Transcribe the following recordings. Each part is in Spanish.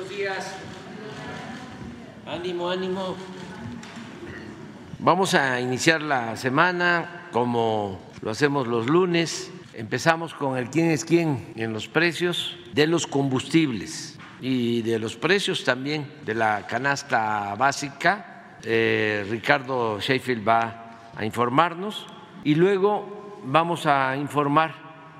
días. Ánimo, ánimo. Vamos a iniciar la semana como lo hacemos los lunes. Empezamos con el quién es quién en los precios de los combustibles y de los precios también de la canasta básica. Eh, Ricardo Sheffield va a informarnos y luego vamos a informar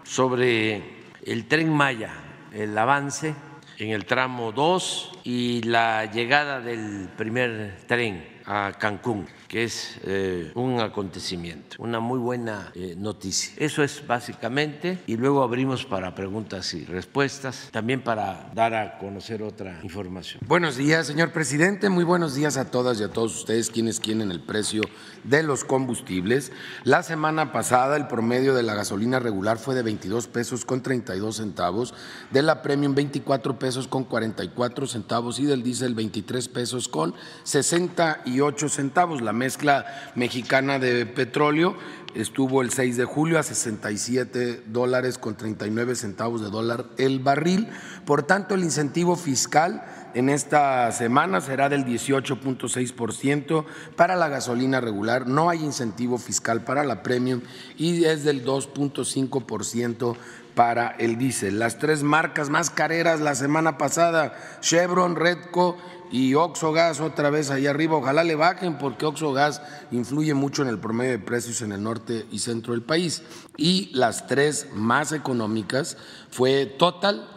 sobre el tren Maya, el avance en el tramo 2 y la llegada del primer tren a Cancún que es eh, un acontecimiento, una muy buena eh, noticia. Eso es básicamente y luego abrimos para preguntas y respuestas, también para dar a conocer otra información. Buenos días, señor presidente, muy buenos días a todas y a todos ustedes quienes quieren el precio de los combustibles. La semana pasada el promedio de la gasolina regular fue de 22 pesos con 32 centavos, de la premium 24 pesos con 44 centavos y del diésel 23 pesos con 68 centavos. La mezcla mexicana de petróleo estuvo el 6 de julio a 67 dólares con 39 centavos de dólar el barril. Por tanto, el incentivo fiscal en esta semana será del 18.6% para la gasolina regular. No hay incentivo fiscal para la premium y es del 2.5% para el diésel. Las tres marcas más careras la semana pasada, Chevron, Redco y Oxogas otra vez ahí arriba. Ojalá le bajen porque Oxogas influye mucho en el promedio de precios en el norte y centro del país. Y las tres más económicas fue Total,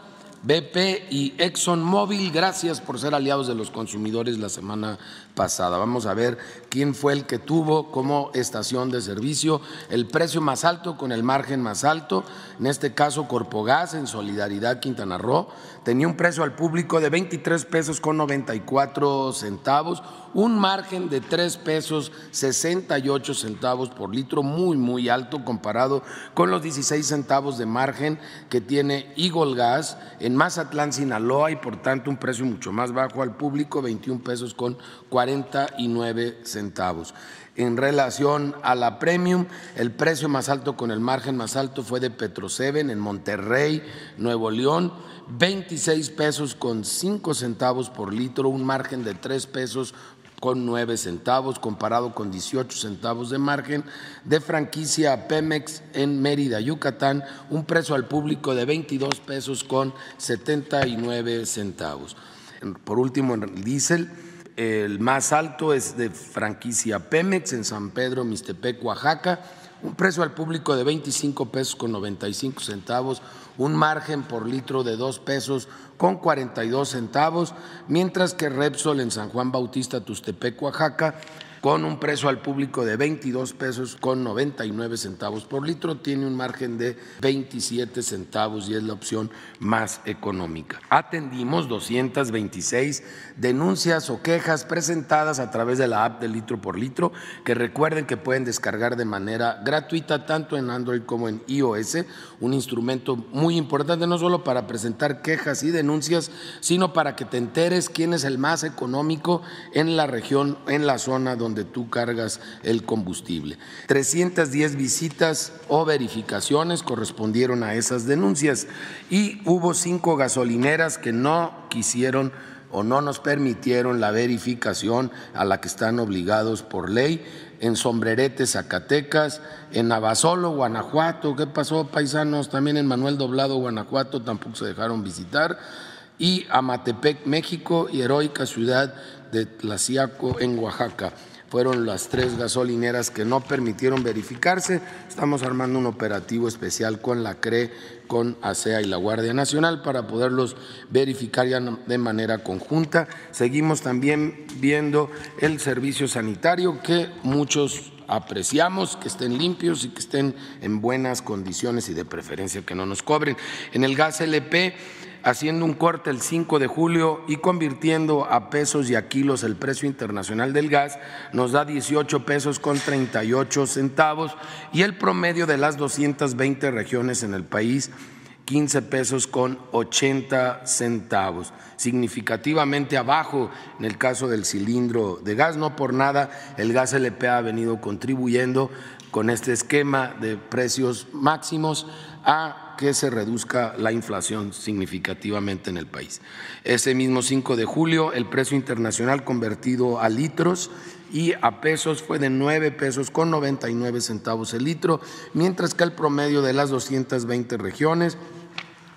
BP y ExxonMobil. Gracias por ser aliados de los consumidores la semana pasada. Vamos a ver quién fue el que tuvo como estación de servicio el precio más alto con el margen más alto. En este caso, Corpogas en Solidaridad Quintana Roo tenía un precio al público de 23 pesos con 94 centavos, un margen de 3 pesos 68 centavos por litro, muy, muy alto comparado con los 16 centavos de margen que tiene Eagle Gas en Mazatlán, Sinaloa, y por tanto un precio mucho más bajo al público, 21 pesos con 49 centavos. En relación a la premium, el precio más alto con el margen más alto fue de Petroseven en Monterrey, Nuevo León 26 pesos con 5 centavos por litro, un margen de 3 pesos con 9 centavos, comparado con 18 centavos de margen de franquicia Pemex en Mérida, Yucatán, un precio al público de 22 pesos con 79 centavos. Por último, en el diésel, el más alto es de franquicia Pemex en San Pedro, Mixtepec, Oaxaca, un precio al público de 25 pesos con 95 centavos, un margen por litro de dos pesos con 42 centavos, mientras que Repsol en San Juan Bautista, Tustepec, Oaxaca, con un precio al público de 22 pesos con 99 centavos por litro, tiene un margen de 27 centavos y es la opción más económica. Atendimos 226 denuncias o quejas presentadas a través de la app de litro por litro, que recuerden que pueden descargar de manera gratuita tanto en Android como en iOS, un instrumento muy importante no solo para presentar quejas y denuncias, sino para que te enteres quién es el más económico en la región, en la zona donde tú cargas el combustible. 310 visitas o verificaciones correspondieron a esas denuncias y hubo cinco gasolineras que no quisieron o no nos permitieron la verificación a la que están obligados por ley en Sombrerete, Zacatecas, en Navasolo, Guanajuato. ¿Qué pasó, paisanos? También en Manuel Doblado, Guanajuato, tampoco se dejaron visitar. Y Amatepec, México, y heroica ciudad de Tlaciaco, en Oaxaca fueron las tres gasolineras que no permitieron verificarse. Estamos armando un operativo especial con la CRE, con ASEA y la Guardia Nacional para poderlos verificar ya de manera conjunta. Seguimos también viendo el servicio sanitario que muchos apreciamos que estén limpios y que estén en buenas condiciones y de preferencia que no nos cobren. En el gas LP haciendo un corte el 5 de julio y convirtiendo a pesos y a kilos el precio internacional del gas, nos da 18 pesos con 38 centavos y el promedio de las 220 regiones en el país 15 pesos con 80 centavos, significativamente abajo en el caso del cilindro de gas. No por nada el gas LP ha venido contribuyendo con este esquema de precios máximos a que se reduzca la inflación significativamente en el país. Ese mismo 5 de julio, el precio internacional convertido a litros y a pesos fue de 9 pesos con 99 centavos el litro, mientras que el promedio de las 220 regiones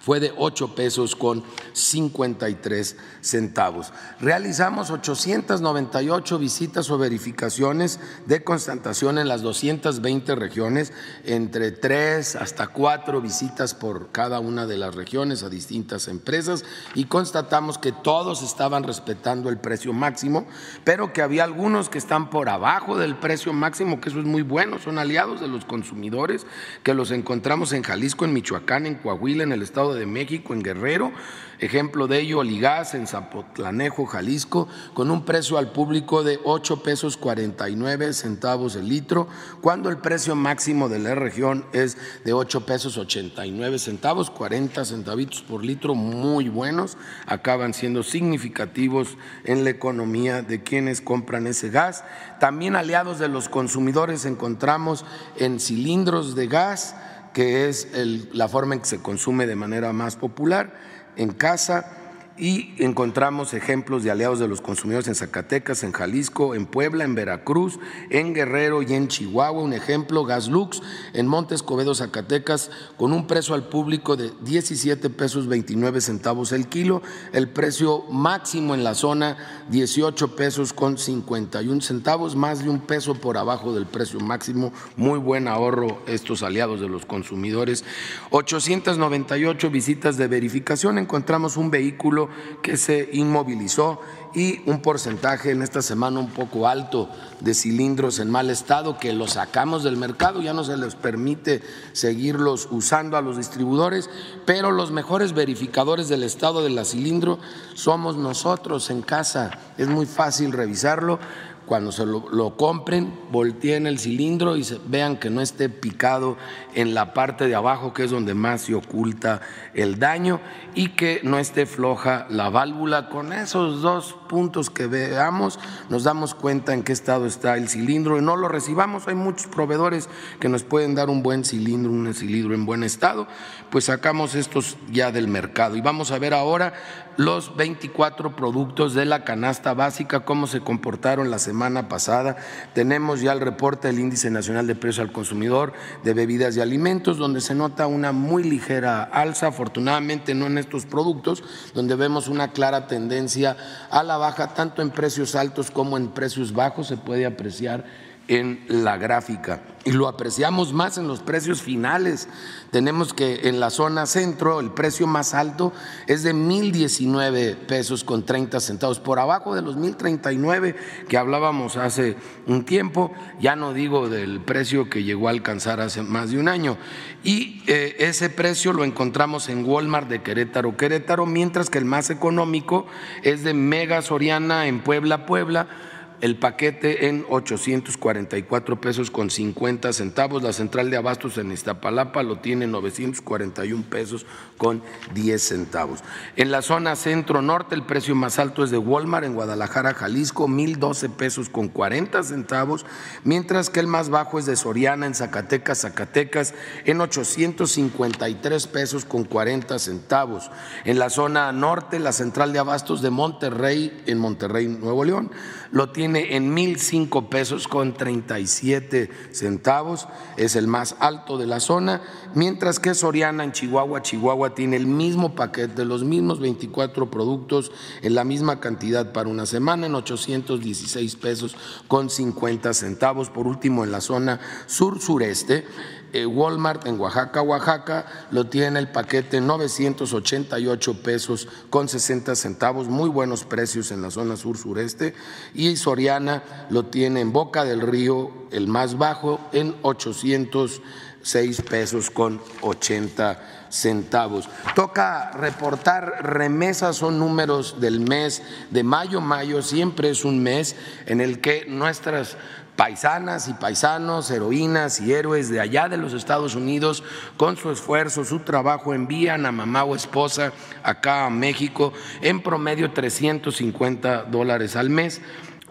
fue de 8 pesos con 53 centavos. Realizamos 898 visitas o verificaciones de constatación en las 220 regiones, entre 3 hasta 4 visitas por cada una de las regiones a distintas empresas y constatamos que todos estaban respetando el precio máximo, pero que había algunos que están por abajo del precio máximo, que eso es muy bueno, son aliados de los consumidores, que los encontramos en Jalisco, en Michoacán, en Coahuila, en el estado de de México, en Guerrero, ejemplo de ello, Oligás en Zapotlanejo, Jalisco, con un precio al público de 8 pesos 49 centavos el litro, cuando el precio máximo de la región es de 8 pesos 89 centavos, 40 centavitos por litro, muy buenos, acaban siendo significativos en la economía de quienes compran ese gas. También aliados de los consumidores encontramos en cilindros de gas, que es la forma en que se consume de manera más popular en casa y encontramos ejemplos de aliados de los consumidores en Zacatecas, en Jalisco, en Puebla, en Veracruz, en Guerrero y en Chihuahua. Un ejemplo, Gaslux en Montes Covedo, Zacatecas, con un precio al público de 17 pesos 29 centavos el kilo, el precio máximo en la zona 18 pesos con 51 centavos, más de un peso por abajo del precio máximo. Muy buen ahorro estos aliados de los consumidores. 898 visitas de verificación, encontramos un vehículo que se inmovilizó y un porcentaje en esta semana un poco alto de cilindros en mal estado que los sacamos del mercado, ya no se les permite seguirlos usando a los distribuidores, pero los mejores verificadores del estado de la cilindro somos nosotros en casa, es muy fácil revisarlo. Cuando se lo, compren, volteen el cilindro y vean que no esté picado en la parte de abajo, que es donde más se oculta el daño, y que no esté floja la válvula. Con esos dos puntos que veamos, nos damos cuenta en qué estado está el cilindro y no lo recibamos. Hay muchos proveedores que nos pueden dar un buen cilindro, un cilindro en buen estado, pues sacamos estos ya del mercado. Y vamos a ver ahora los 24 productos de la canasta básica, cómo se comportaron la semana pasada. Tenemos ya el reporte del Índice Nacional de Precios al Consumidor de Bebidas y Alimentos, donde se nota una muy ligera alza, afortunadamente no en estos productos, donde vemos una clara tendencia a la baja, tanto en precios altos como en precios bajos, se puede apreciar en la gráfica y lo apreciamos más en los precios finales. Tenemos que en la zona centro el precio más alto es de 1.019 pesos con 30 centavos, por abajo de los 1.039 que hablábamos hace un tiempo, ya no digo del precio que llegó a alcanzar hace más de un año. Y eh, ese precio lo encontramos en Walmart de Querétaro, Querétaro, mientras que el más económico es de Mega Soriana en Puebla, Puebla el paquete en 844 pesos con 50 centavos. La central de abastos en Iztapalapa lo tiene en 941 pesos con 10 centavos. En la zona centro-norte el precio más alto es de Walmart en Guadalajara, Jalisco, 1012 pesos con 40 centavos, mientras que el más bajo es de Soriana en Zacatecas, Zacatecas, en 853 pesos con 40 centavos. En la zona norte, la central de abastos de Monterrey, en Monterrey, Nuevo León, lo tiene en mil cinco pesos con 37 centavos, es el más alto de la zona, mientras que Soriana en Chihuahua, Chihuahua tiene el mismo paquete, los mismos 24 productos en la misma cantidad para una semana, en 816 pesos con 50 centavos. Por último, en la zona sur-sureste, Walmart en Oaxaca, Oaxaca, lo tiene el paquete 988 pesos con 60 centavos, muy buenos precios en la zona sur-sureste, y Soriana lo tiene en Boca del Río, el más bajo, en 806 pesos con 80 centavos. Toca reportar remesas, son números del mes de mayo. Mayo siempre es un mes en el que nuestras paisanas y paisanos, heroínas y héroes de allá de los Estados Unidos, con su esfuerzo, su trabajo, envían a mamá o esposa acá a México en promedio 350 dólares al mes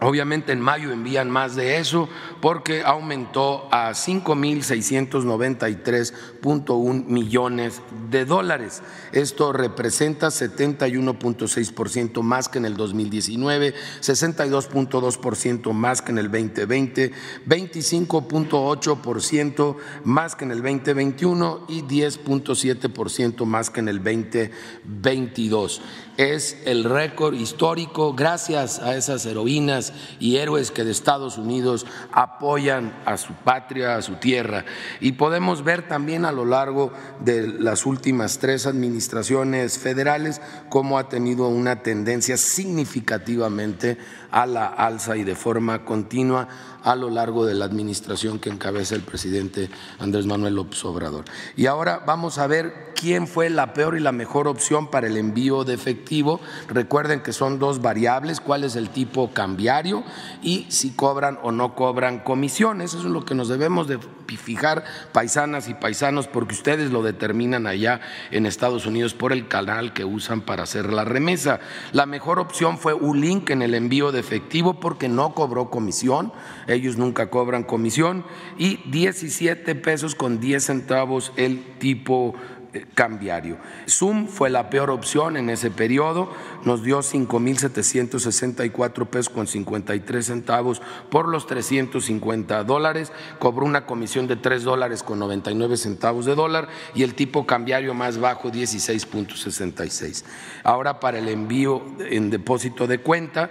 Obviamente en mayo envían más de eso porque aumentó a 5.693.1 millones de dólares. Esto representa 71.6% más que en el 2019, 62.2% más que en el 2020, 25.8% más que en el 2021 y 10.7% más que en el 2022 es el récord histórico gracias a esas heroínas y héroes que de Estados Unidos apoyan a su patria, a su tierra. Y podemos ver también a lo largo de las últimas tres administraciones federales cómo ha tenido una tendencia significativamente a la alza y de forma continua a lo largo de la administración que encabeza el presidente Andrés Manuel López Obrador. Y ahora vamos a ver quién fue la peor y la mejor opción para el envío de efectivo. Recuerden que son dos variables, cuál es el tipo cambiario y si cobran o no cobran comisiones. Eso es lo que nos debemos de fijar paisanas y paisanos porque ustedes lo determinan allá en Estados Unidos por el canal que usan para hacer la remesa. La mejor opción fue un link en el envío de efectivo porque no cobró comisión ellos nunca cobran comisión, y 17 pesos con 10 centavos el tipo eh, cambiario. Zoom fue la peor opción en ese periodo, nos dio 5.764 pesos con 53 centavos por los 350 dólares, cobró una comisión de 3 dólares con 99 centavos de dólar y el tipo cambiario más bajo 16.66. Ahora para el envío en depósito de cuenta,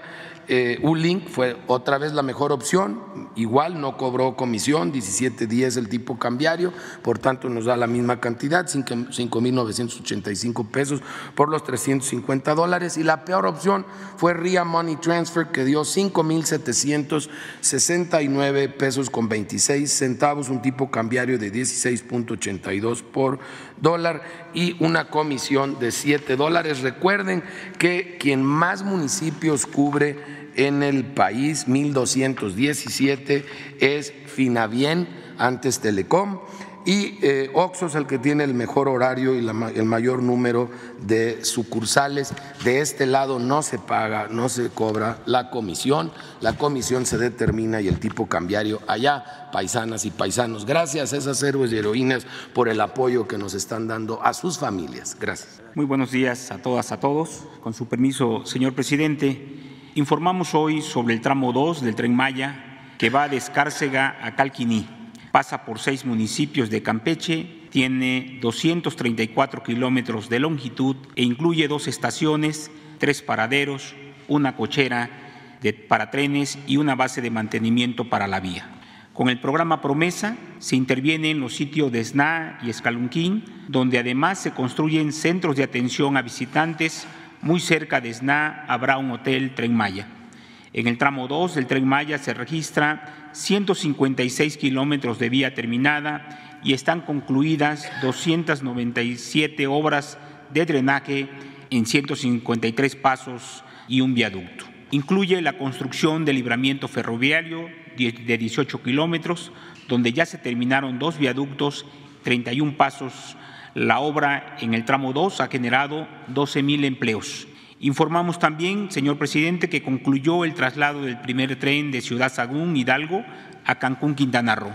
eh, link fue otra vez la mejor opción, igual no cobró comisión, 17.10 el tipo cambiario, por tanto nos da la misma cantidad, 5.985 pesos por los 350 dólares. Y la peor opción fue RIA Money Transfer, que dio 5.769 pesos con 26 centavos, un tipo cambiario de 16.82 por dólar y una comisión de 7 dólares. Recuerden que quien más municipios cubre en el país, 1217 es Finavien, antes Telecom, y eh, Oxo es el que tiene el mejor horario y el mayor número de sucursales. De este lado no se paga, no se cobra la comisión, la comisión se determina y el tipo cambiario allá, paisanas y paisanos. Gracias a esas héroes y heroínas por el apoyo que nos están dando a sus familias. Gracias. Muy buenos días a todas, a todos. Con su permiso, señor presidente. Informamos hoy sobre el tramo 2 del tren Maya que va de Escárcega a Calquiní. Pasa por seis municipios de Campeche, tiene 234 kilómetros de longitud e incluye dos estaciones, tres paraderos, una cochera para trenes y una base de mantenimiento para la vía. Con el programa Promesa se interviene en los sitios de Sna y Escalunquín, donde además se construyen centros de atención a visitantes muy cerca de Sna habrá un hotel Tren Maya. En el tramo 2 del Tren Maya se registra 156 kilómetros de vía terminada y están concluidas 297 obras de drenaje en 153 pasos y un viaducto. Incluye la construcción del libramiento ferroviario de 18 kilómetros, donde ya se terminaron dos viaductos, 31 pasos la obra en el tramo 2 ha generado 12 mil empleos. Informamos también, señor presidente, que concluyó el traslado del primer tren de Ciudad Sagún, Hidalgo, a Cancún, Quintana Roo.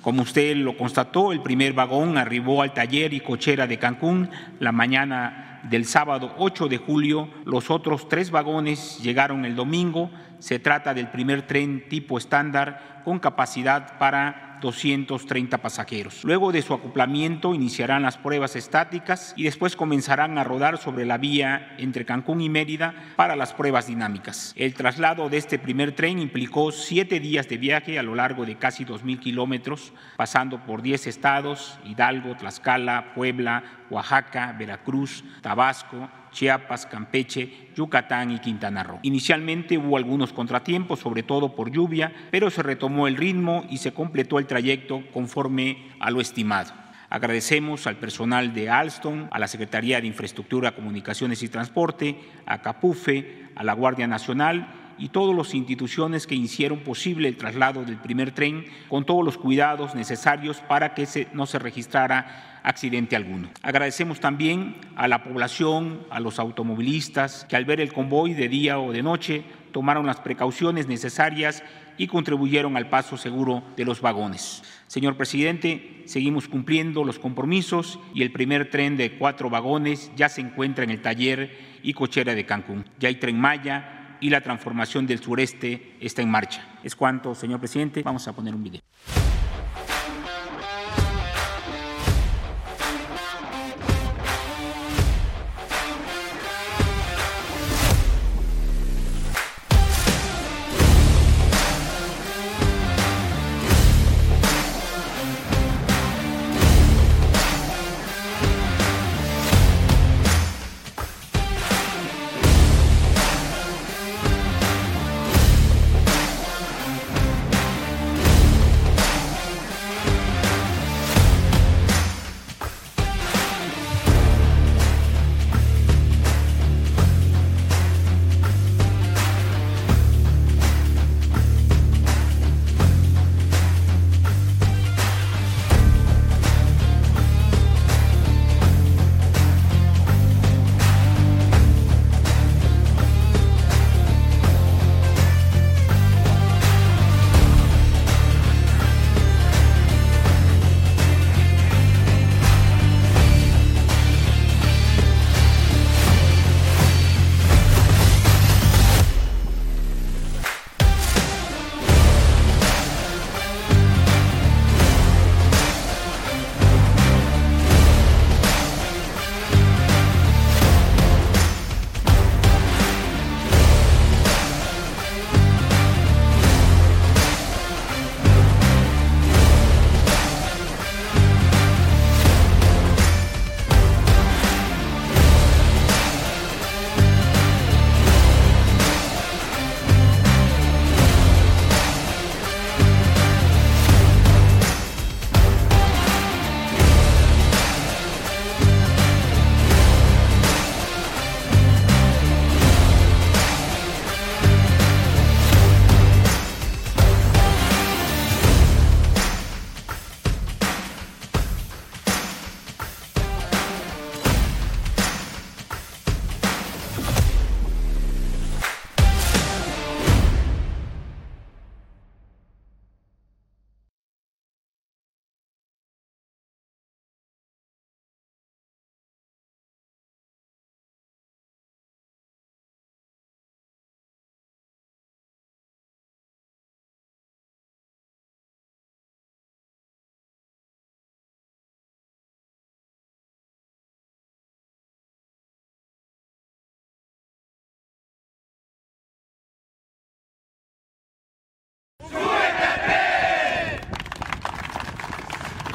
Como usted lo constató, el primer vagón arribó al taller y cochera de Cancún la mañana del sábado 8 de julio. Los otros tres vagones llegaron el domingo. Se trata del primer tren tipo estándar con capacidad para 230 pasajeros. Luego de su acoplamiento iniciarán las pruebas estáticas y después comenzarán a rodar sobre la vía entre Cancún y Mérida para las pruebas dinámicas. El traslado de este primer tren implicó siete días de viaje a lo largo de casi 2.000 kilómetros, pasando por 10 estados, Hidalgo, Tlaxcala, Puebla, Oaxaca, Veracruz, Tabasco, Chiapas, Campeche, Yucatán y Quintana Roo. Inicialmente hubo algunos contratiempos, sobre todo por lluvia, pero se retomó el ritmo y se completó el trayecto conforme a lo estimado. Agradecemos al personal de Alstom, a la Secretaría de Infraestructura, Comunicaciones y Transporte, a Capufe, a la Guardia Nacional y todas las instituciones que hicieron posible el traslado del primer tren con todos los cuidados necesarios para que no se registrara accidente alguno. Agradecemos también a la población, a los automovilistas que al ver el convoy de día o de noche tomaron las precauciones necesarias y contribuyeron al paso seguro de los vagones. Señor presidente, seguimos cumpliendo los compromisos y el primer tren de cuatro vagones ya se encuentra en el taller y cochera de Cancún. Ya hay tren Maya y la transformación del sureste está en marcha. Es cuanto, señor presidente. Vamos a poner un video.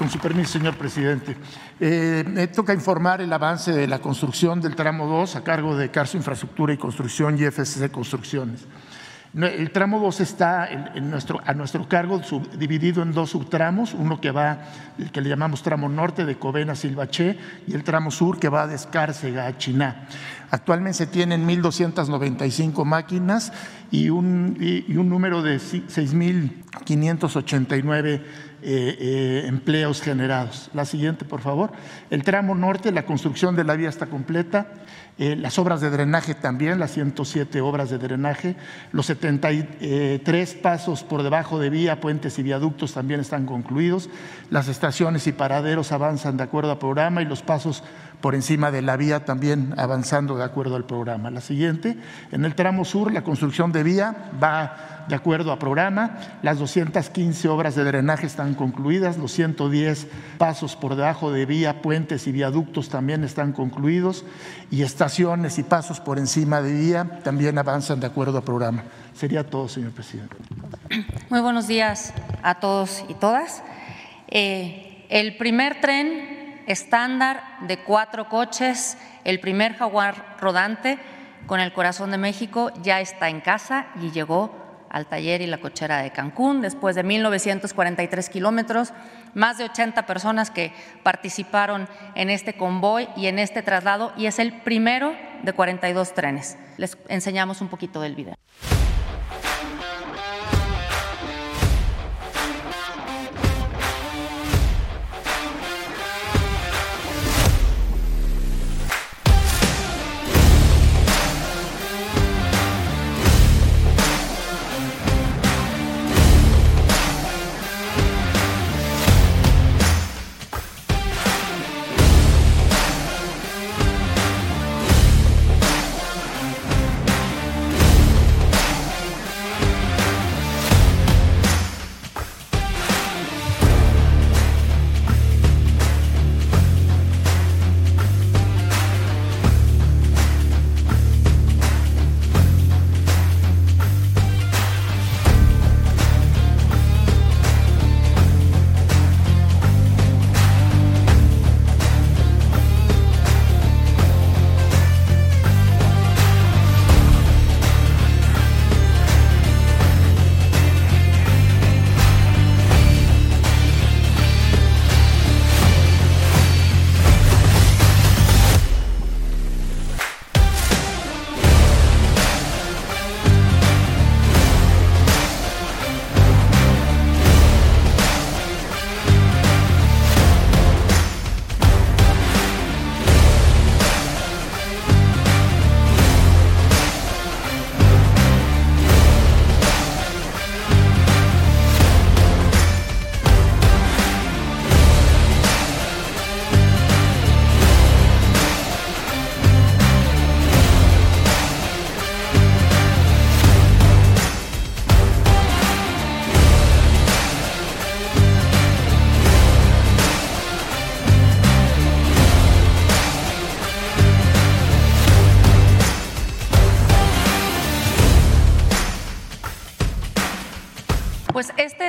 Con su permiso, señor presidente. Eh, me toca informar el avance de la construcción del tramo 2 a cargo de Carso Infraestructura y Construcción y FCC Construcciones. El tramo 2 está en a nuestro cargo dividido en dos subtramos, uno que va, el que le llamamos tramo norte de Covena a y el tramo sur que va de Escárcega a Chiná. Actualmente se tienen 1.295 máquinas y un, y un número de 6.589 eh, eh, empleos generados. La siguiente, por favor. El tramo norte, la construcción de la vía está completa. Eh, las obras de drenaje también, las 107 obras de drenaje. Los 73 pasos por debajo de vía, puentes y viaductos también están concluidos. Las estaciones y paraderos avanzan de acuerdo al programa y los pasos por encima de la vía también avanzando de acuerdo al programa. La siguiente, en el tramo sur, la construcción de vía va de acuerdo a programa. Las 215 obras de drenaje están concluidas, los 110 pasos por debajo de vía, puentes y viaductos también están concluidos y estaciones y pasos por encima de vía también avanzan de acuerdo a programa. Sería todo, señor presidente. Muy buenos días a todos y todas. Eh, el primer tren estándar de cuatro coches, el primer jaguar rodante con el corazón de México ya está en casa y llegó al taller y la cochera de Cancún, después de 1.943 kilómetros, más de 80 personas que participaron en este convoy y en este traslado, y es el primero de 42 trenes. Les enseñamos un poquito del video.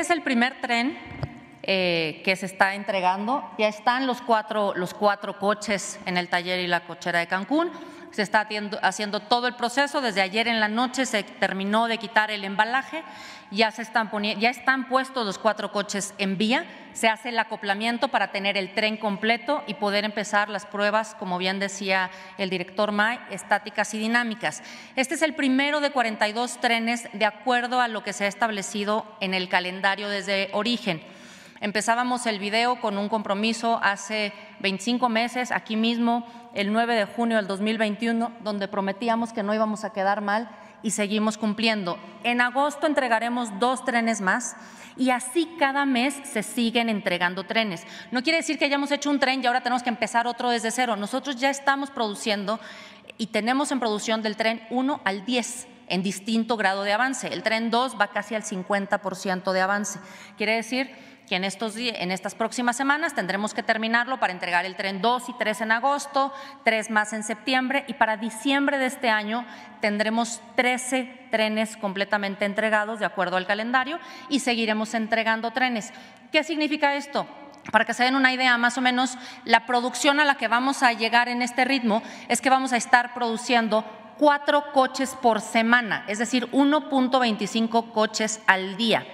Es el primer tren eh, que se está entregando. Ya están los cuatro, los cuatro coches en el taller y la cochera de Cancún. Se está haciendo todo el proceso. Desde ayer en la noche se terminó de quitar el embalaje. Ya, se están, ya están puestos los cuatro coches en vía. Se hace el acoplamiento para tener el tren completo y poder empezar las pruebas, como bien decía el director May, estáticas y dinámicas. Este es el primero de 42 trenes de acuerdo a lo que se ha establecido en el calendario desde origen. Empezábamos el video con un compromiso hace 25 meses, aquí mismo, el 9 de junio del 2021, donde prometíamos que no íbamos a quedar mal y seguimos cumpliendo. En agosto entregaremos dos trenes más y así cada mes se siguen entregando trenes. No quiere decir que hayamos hecho un tren y ahora tenemos que empezar otro desde cero. Nosotros ya estamos produciendo y tenemos en producción del tren 1 al 10 en distinto grado de avance. El tren 2 va casi al 50% de avance. Quiere decir que en, estos, en estas próximas semanas tendremos que terminarlo para entregar el tren 2 y 3 en agosto, 3 más en septiembre y para diciembre de este año tendremos 13 trenes completamente entregados de acuerdo al calendario y seguiremos entregando trenes. ¿Qué significa esto? Para que se den una idea, más o menos la producción a la que vamos a llegar en este ritmo es que vamos a estar produciendo cuatro coches por semana, es decir, 1.25 coches al día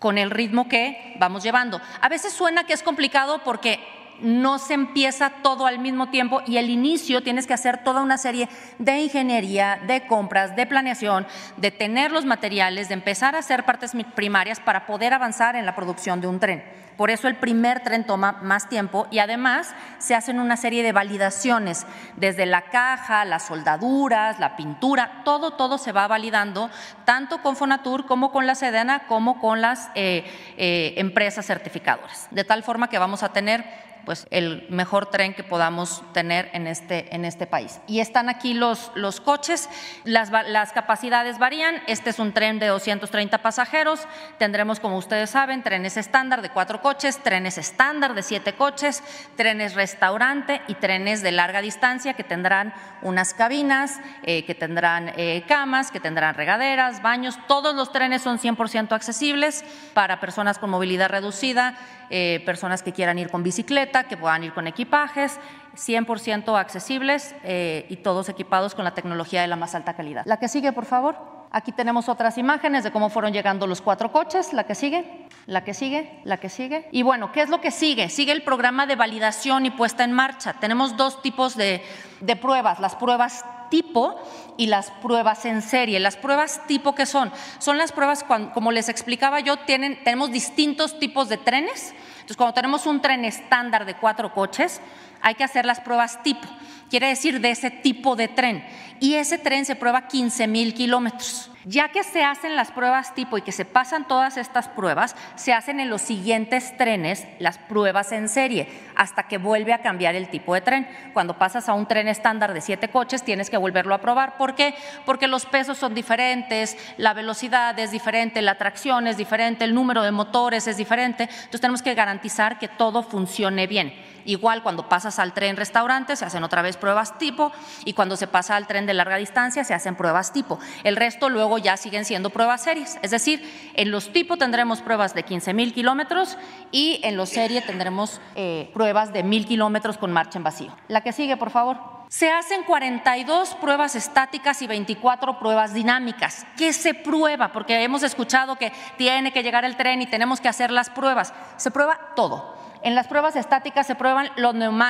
con el ritmo que vamos llevando. A veces suena que es complicado porque no se empieza todo al mismo tiempo y el inicio tienes que hacer toda una serie de ingeniería, de compras, de planeación, de tener los materiales, de empezar a hacer partes primarias para poder avanzar en la producción de un tren. Por eso el primer tren toma más tiempo y además se hacen una serie de validaciones, desde la caja, las soldaduras, la pintura, todo, todo se va validando, tanto con Fonatur como con la Sedena, como con las eh, eh, empresas certificadoras. De tal forma que vamos a tener pues el mejor tren que podamos tener en este, en este país. Y están aquí los, los coches, las, las capacidades varían, este es un tren de 230 pasajeros, tendremos como ustedes saben trenes estándar de cuatro coches, trenes estándar de siete coches, trenes restaurante y trenes de larga distancia que tendrán unas cabinas, eh, que tendrán eh, camas, que tendrán regaderas, baños, todos los trenes son 100% accesibles para personas con movilidad reducida, eh, personas que quieran ir con bicicleta, que puedan ir con equipajes, 100% accesibles eh, y todos equipados con la tecnología de la más alta calidad. La que sigue, por favor. Aquí tenemos otras imágenes de cómo fueron llegando los cuatro coches. La que sigue, la que sigue, la que sigue. Y bueno, ¿qué es lo que sigue? Sigue el programa de validación y puesta en marcha. Tenemos dos tipos de, de pruebas. Las pruebas tipo y las pruebas en serie. Las pruebas tipo, ¿qué son? Son las pruebas, como les explicaba yo, tienen, tenemos distintos tipos de trenes. Entonces, cuando tenemos un tren estándar de cuatro coches, hay que hacer las pruebas tipo, quiere decir de ese tipo de tren. Y ese tren se prueba 15 mil kilómetros. Ya que se hacen las pruebas tipo y que se pasan todas estas pruebas, se hacen en los siguientes trenes las pruebas en serie, hasta que vuelve a cambiar el tipo de tren. Cuando pasas a un tren estándar de siete coches, tienes que volverlo a probar. ¿Por qué? Porque los pesos son diferentes, la velocidad es diferente, la tracción es diferente, el número de motores es diferente. Entonces tenemos que garantizar que todo funcione bien. Igual cuando pasas al tren restaurante se hacen otra vez pruebas tipo y cuando se pasa al tren de larga distancia se hacen pruebas tipo. El resto luego ya siguen siendo pruebas series. Es decir, en los tipo tendremos pruebas de 15 mil kilómetros y en los serie tendremos eh, pruebas de mil kilómetros con marcha en vacío. La que sigue, por favor. Se hacen 42 pruebas estáticas y 24 pruebas dinámicas. ¿Qué se prueba? Porque hemos escuchado que tiene que llegar el tren y tenemos que hacer las pruebas. Se prueba todo en las pruebas estáticas se prueban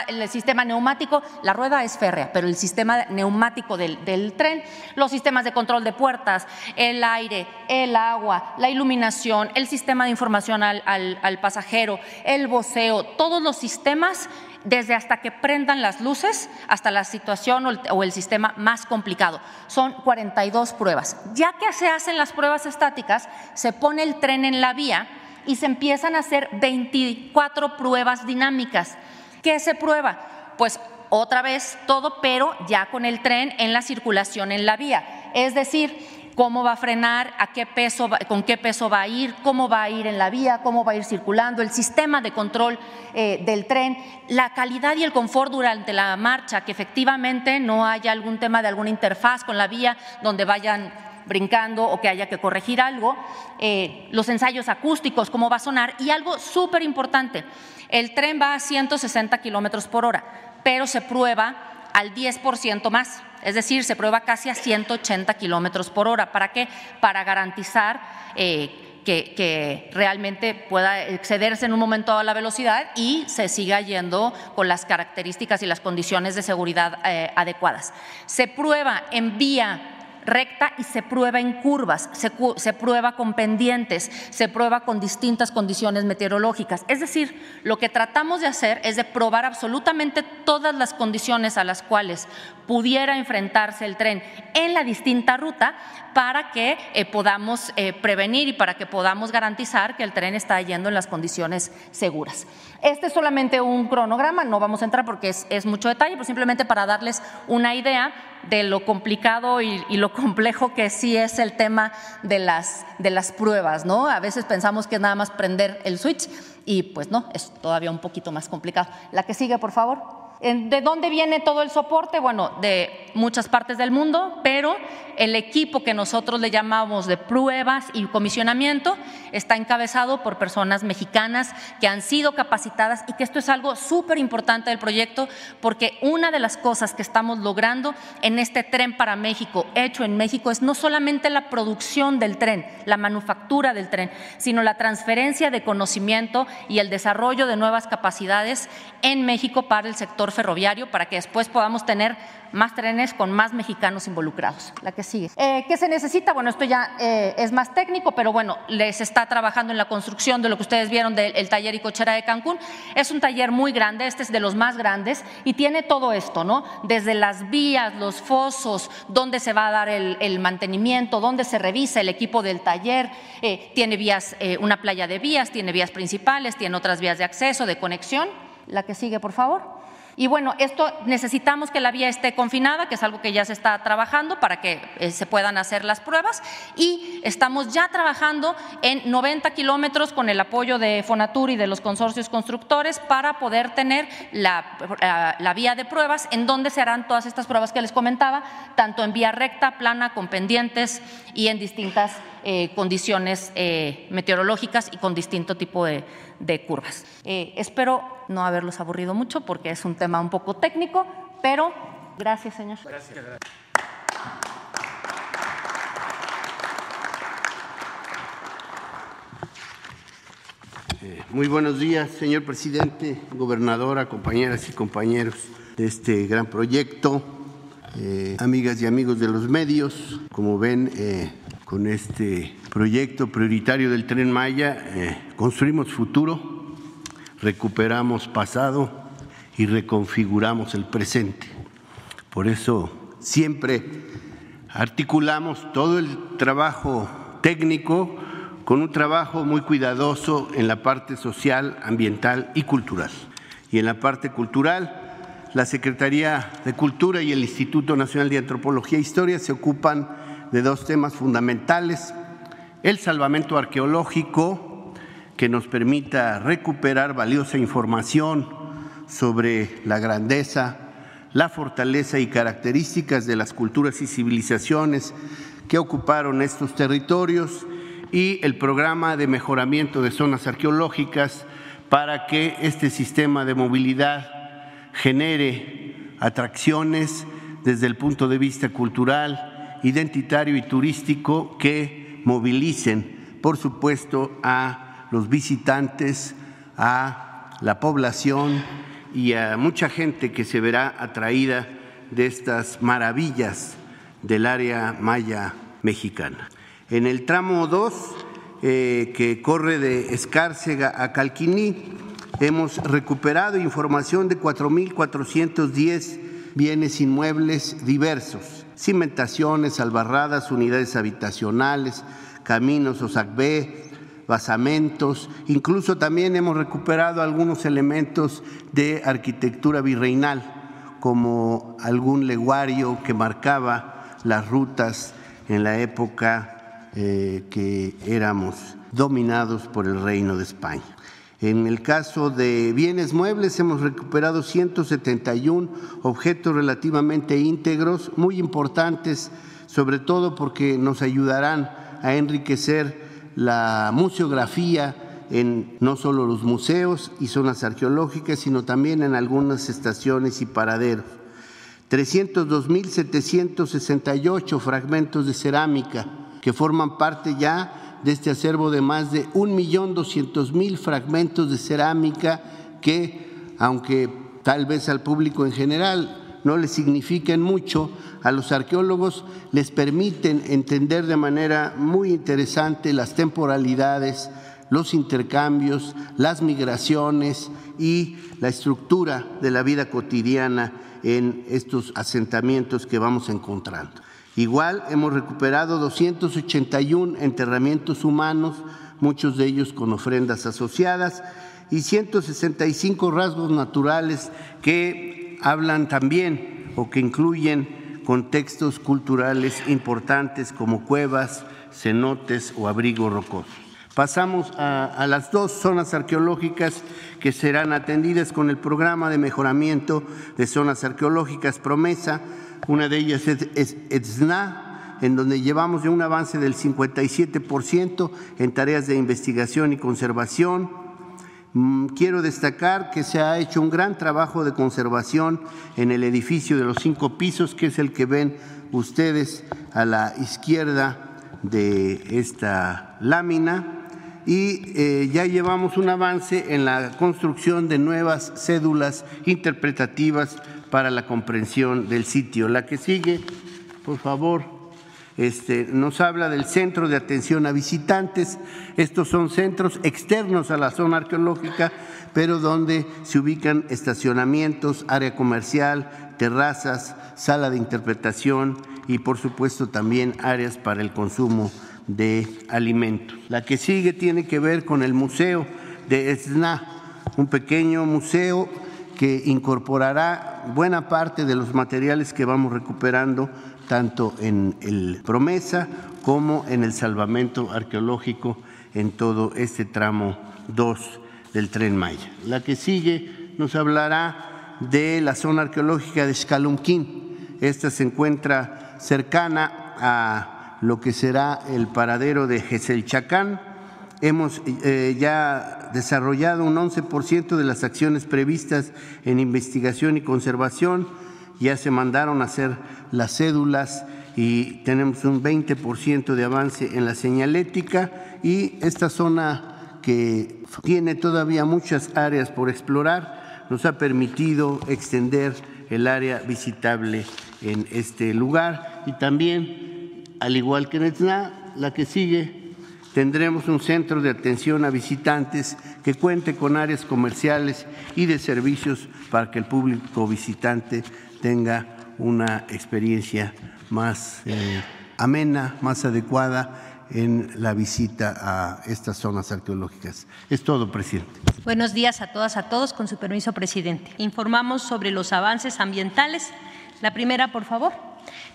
el sistema neumático, la rueda es férrea, pero el sistema neumático del, tren, los sistemas de control de puertas, el aire, el agua, la iluminación, el sistema de información al, pasajero, el voceo, todos los sistemas desde hasta que prendan las luces hasta la situación o el, o el, sistema más complicado. Son 42 pruebas. Ya que se hacen las pruebas estáticas, se pone el tren en la vía y se empiezan a hacer 24 pruebas dinámicas. ¿Qué se prueba? Pues otra vez todo, pero ya con el tren en la circulación en la vía. Es decir, cómo va a frenar, a qué peso, con qué peso va a ir, cómo va a ir en la vía, cómo va a ir circulando, el sistema de control eh, del tren, la calidad y el confort durante la marcha, que efectivamente no haya algún tema de alguna interfaz con la vía donde vayan brincando o que haya que corregir algo, eh, los ensayos acústicos, cómo va a sonar y algo súper importante, el tren va a 160 kilómetros por hora, pero se prueba al 10% más, es decir, se prueba casi a 180 kilómetros por hora. ¿Para qué? Para garantizar eh, que, realmente pueda excederse en un momento a la velocidad y se siga yendo con las características y las condiciones de seguridad eh, adecuadas. Se prueba en vía recta y se prueba en curvas, se, prueba con pendientes, se prueba con distintas condiciones meteorológicas. Es decir, lo que tratamos de hacer es de probar absolutamente todas las condiciones a las cuales pudiera enfrentarse el tren en la distinta ruta para que eh, podamos eh, prevenir y para que podamos garantizar que el tren está yendo en las condiciones seguras. Este es solamente un cronograma, no vamos a entrar porque es, mucho detalle, pero simplemente para darles una idea de lo complicado y, lo complejo que sí es el tema de las, de las pruebas, ¿no? A veces pensamos que es nada más prender el switch y pues no, es todavía un poquito más complicado. La que sigue, por favor. ¿De dónde viene todo el soporte? Bueno, de muchas partes del mundo, pero el equipo que nosotros le llamamos de pruebas y comisionamiento está encabezado por personas mexicanas que han sido capacitadas y que esto es algo súper importante del proyecto porque una de las cosas que estamos logrando en este tren para México, hecho en México, es no solamente la producción del tren, la manufactura del tren, sino la transferencia de conocimiento y el desarrollo de nuevas capacidades en México para el sector ferroviario para que después podamos tener más trenes con más mexicanos involucrados. La que sigue. Eh, ¿Qué se necesita? Bueno, esto ya eh, es más técnico, pero bueno, les está trabajando en la construcción de lo que ustedes vieron del taller y cochera de Cancún. Es un taller muy grande, este es de los más grandes y tiene todo esto, ¿no? Desde las vías, los fosos, dónde se va a dar el, mantenimiento, dónde se revisa el equipo del taller. Eh, tiene vías, una playa de vías, tiene vías principales, tiene otras vías de acceso, de conexión. La que sigue, por favor. Y bueno, esto necesitamos que la vía esté confinada, que es algo que ya se está trabajando para que eh, se puedan hacer las pruebas. Y estamos ya trabajando en 90 kilómetros con el apoyo de Fonatur y de los consorcios constructores para poder tener la, la, vía de pruebas en donde se harán todas estas pruebas que les comentaba, tanto en vía recta, plana, con pendientes y en distintas eh, condiciones eh, meteorológicas y con distinto tipo de, curvas. Eh, espero no haberlos aburrido mucho porque es un tema un poco técnico, pero gracias, señor. Gracias. muy buenos días, señor presidente, gobernadora, compañeras y compañeros de este gran proyecto, amigas y amigos de los medios. Como ven, con este proyecto prioritario del tren Maya eh, construimos futuro, recuperamos pasado y reconfiguramos el presente. Por eso siempre articulamos todo el trabajo técnico con un trabajo muy cuidadoso en la parte social, ambiental y cultural. Y en la parte cultural, la Secretaría de Cultura y el Instituto Nacional de Antropología e Historia se ocupan de dos temas fundamentales. El salvamento arqueológico, que nos permita recuperar valiosa información sobre la grandeza, la fortaleza y características de las culturas y civilizaciones que ocuparon estos territorios y el programa de mejoramiento de zonas arqueológicas para que este sistema de movilidad genere atracciones desde el punto de vista cultural, identitario y turístico que movilicen, por supuesto, a los visitantes, a la población y a mucha gente que se verá atraída de estas maravillas del área maya mexicana. En el tramo 2, eh, que corre de Escárcega a Calquiní, hemos recuperado información de 4.410 bienes inmuebles diversos cimentaciones, albarradas, unidades habitacionales, caminos, osacbé, basamentos, incluso también hemos recuperado algunos elementos de arquitectura virreinal, como algún leguario que marcaba las rutas en la época eh, que éramos dominados por el Reino de España. En el caso de bienes muebles hemos recuperado 171 objetos relativamente íntegros, muy importantes, sobre todo porque nos ayudarán a enriquecer la museografía en no solo los museos y zonas arqueológicas, sino también en algunas estaciones y paraderos. 302.768 fragmentos de cerámica que forman parte ya de este acervo de más de 1.200.000 fragmentos de cerámica que, aunque tal vez al público en general no le signifiquen mucho, a los arqueólogos les permiten entender de manera muy interesante las temporalidades, los intercambios, las migraciones y la estructura de la vida cotidiana en estos asentamientos que vamos encontrando. Igual hemos recuperado 281 enterramientos humanos, muchos de ellos con ofrendas asociadas, y 165 rasgos naturales que hablan también o que incluyen contextos culturales importantes como cuevas, cenotes o abrigos rocosos. Pasamos a, las dos zonas arqueológicas que serán atendidas con el programa de mejoramiento de zonas arqueológicas Promesa. Una de ellas es, ETSNA, en donde llevamos ya un avance del 57% en tareas de investigación y conservación. Mm, quiero destacar que se ha hecho un gran trabajo de conservación en el edificio de los cinco pisos, que es el que ven ustedes a la izquierda de esta lámina y eh, ya llevamos un avance en la construcción de nuevas cédulas interpretativas para la comprensión del sitio. La que sigue, por favor, este, nos habla del centro de atención a visitantes. Estos son centros externos a la zona arqueológica, pero donde se ubican estacionamientos, área comercial, terrazas, sala de interpretación y, por supuesto, también áreas para el consumo de alimentos. La que sigue tiene que ver con el Museo de Esna, un pequeño museo que incorporará buena parte de los materiales que vamos recuperando tanto en el Promesa como en el salvamento arqueológico en todo este tramo 2 del tren Maya. La que sigue nos hablará de la zona arqueológica de Xcalumquín. Esta se encuentra cercana a lo que será el paradero de Geselchacán. Hemos eh, ya desarrollado un 11% de las acciones previstas en investigación y conservación. Ya se mandaron a hacer las cédulas y tenemos un 20% de avance en la señalética y esta zona que tiene todavía muchas áreas por explorar nos ha permitido extender el área visitable en este lugar y también al igual que en Etna, la que sigue, tendremos un centro de atención a visitantes que cuente con áreas comerciales y de servicios para que el público visitante tenga una experiencia más eh, amena, más adecuada en la visita a estas zonas arqueológicas. Es todo, presidente. Buenos días a todas, a todos. Con su permiso, presidente. Informamos sobre los avances ambientales. La primera, por favor.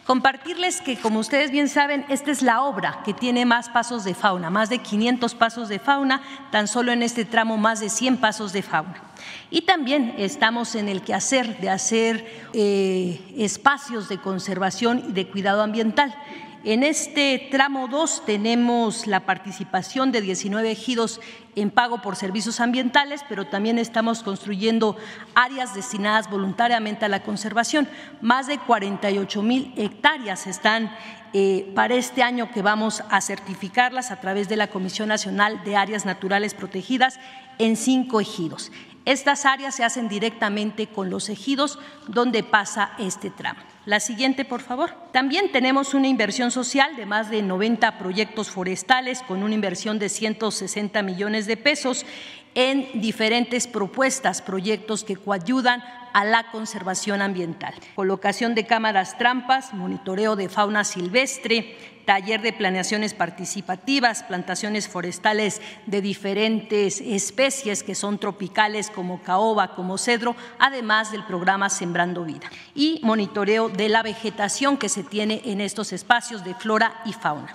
Compartirles que, como ustedes bien saben, esta es la obra que tiene más pasos de fauna, más de 500 pasos de fauna, tan solo en este tramo más de 100 pasos de fauna. Y también estamos en el quehacer de hacer eh, espacios de conservación y de cuidado ambiental. En este tramo 2 tenemos la participación de 19 ejidos en pago por servicios ambientales, pero también estamos construyendo áreas destinadas voluntariamente a la conservación. Más de 48 mil hectáreas están eh, para este año que vamos a certificarlas a través de la Comisión Nacional de Áreas Naturales Protegidas en cinco ejidos. Estas áreas se hacen directamente con los ejidos donde pasa este tramo. La siguiente, por favor. También tenemos una inversión social de más de 90 proyectos forestales con una inversión de 160 millones de pesos en diferentes propuestas, proyectos que coayudan a la conservación ambiental. Colocación de cámaras trampas, monitoreo de fauna silvestre, taller de planeaciones participativas, plantaciones forestales de diferentes especies que son tropicales como caoba, como cedro, además del programa Sembrando Vida. Y monitoreo de la vegetación que se tiene en estos espacios de flora y fauna.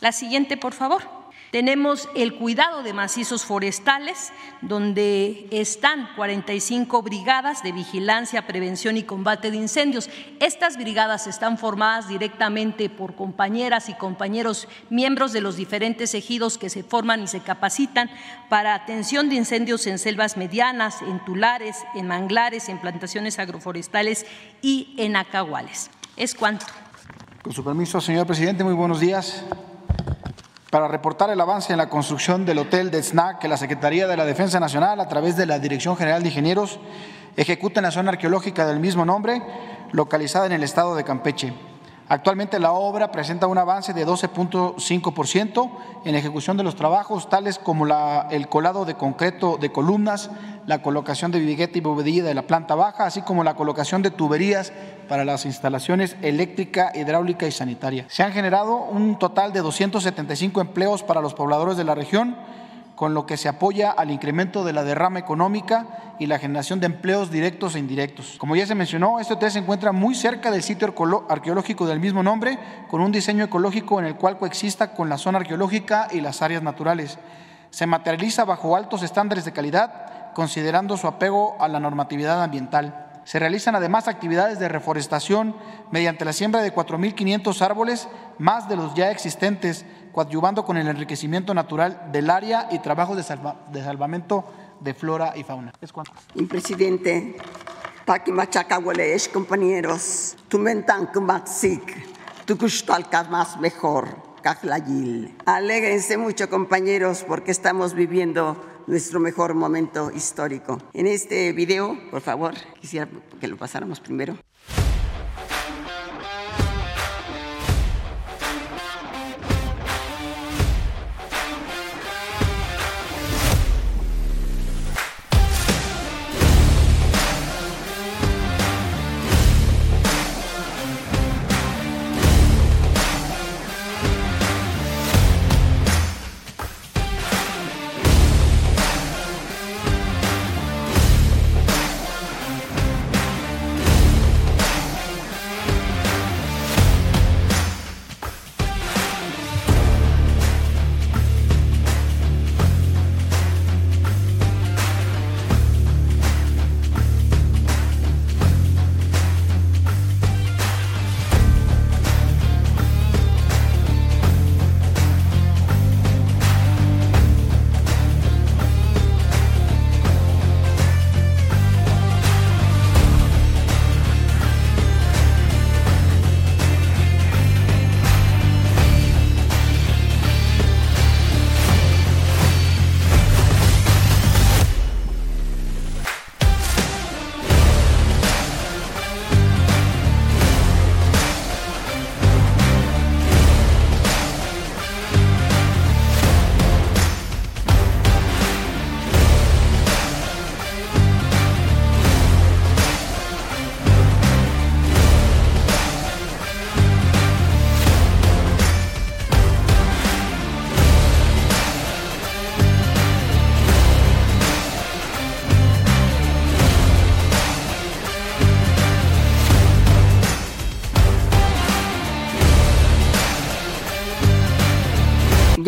La siguiente, por favor. Tenemos el cuidado de macizos forestales, donde están 45 brigadas de vigilancia, prevención y combate de incendios. Estas brigadas están formadas directamente por compañeras y compañeros miembros de los diferentes ejidos que se forman y se capacitan para atención de incendios en selvas medianas, en tulares, en manglares, en plantaciones agroforestales y en acahuales. Es cuanto. Con su permiso, señor presidente, muy buenos días para reportar el avance en la construcción del hotel de SNAC que la Secretaría de la Defensa Nacional, a través de la Dirección General de Ingenieros, ejecuta en la zona arqueológica del mismo nombre, localizada en el estado de Campeche. Actualmente la obra presenta un avance de 12.5% en ejecución de los trabajos, tales como el colado de concreto de columnas, la colocación de vigueta y bovedilla de la planta baja, así como la colocación de tuberías para las instalaciones eléctrica, hidráulica y sanitaria. Se han generado un total de 275 empleos para los pobladores de la región, con lo que se apoya al incremento de la derrama económica y la generación de empleos directos e indirectos. Como ya se mencionó, este hotel se encuentra muy cerca del sitio arqueológico del mismo nombre, con un diseño ecológico en el cual coexista con la zona arqueológica y las áreas naturales. Se materializa bajo altos estándares de calidad, considerando su apego a la normatividad ambiental. Se realizan además actividades de reforestación mediante la siembra de 4.500 árboles, más de los ya existentes, coadyuvando con el enriquecimiento natural del área y trabajos de, de salvamento de flora y fauna. Es cuanto. Presidente, Taquimachacahuelesh, compañeros, tu mentan tu más mejor, Cajlayil. Alégrense mucho, compañeros, porque estamos viviendo nuestro mejor momento histórico. En este video, por favor, quisiera que lo pasáramos primero.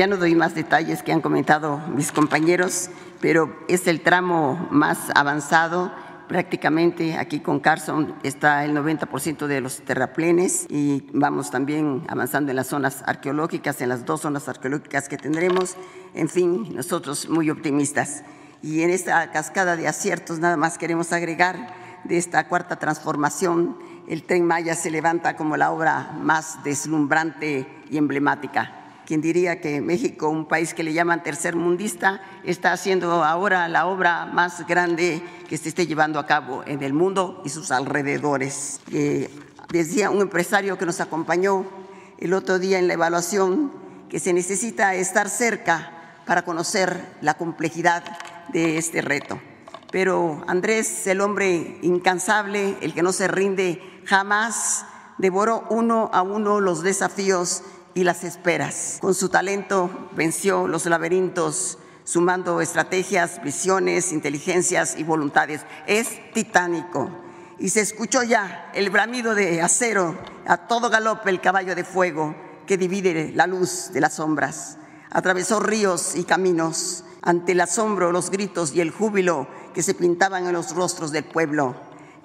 Ya no doy más detalles que han comentado mis compañeros, pero es el tramo más avanzado. Prácticamente aquí con Carson está el 90% de los terraplenes y vamos también avanzando en las zonas arqueológicas, en las dos zonas arqueológicas que tendremos. En fin, nosotros muy optimistas. Y en esta cascada de aciertos nada más queremos agregar de esta cuarta transformación, el tren Maya se levanta como la obra más deslumbrante y emblemática. Quien diría que México, un país que le llaman tercermundista, está haciendo ahora la obra más grande que se esté llevando a cabo en el mundo y sus alrededores. Eh, decía un empresario que nos acompañó el otro día en la evaluación que se necesita estar cerca para conocer la complejidad de este reto. Pero Andrés, el hombre incansable, el que no se rinde jamás, devoró uno a uno los desafíos y las esperas. Con su talento venció los laberintos, sumando estrategias, visiones, inteligencias y voluntades. Es titánico. Y se escuchó ya el bramido de acero, a todo galope el caballo de fuego que divide la luz de las sombras. atravesó ríos y caminos ante el asombro, los gritos y el júbilo que se pintaban en los rostros del pueblo.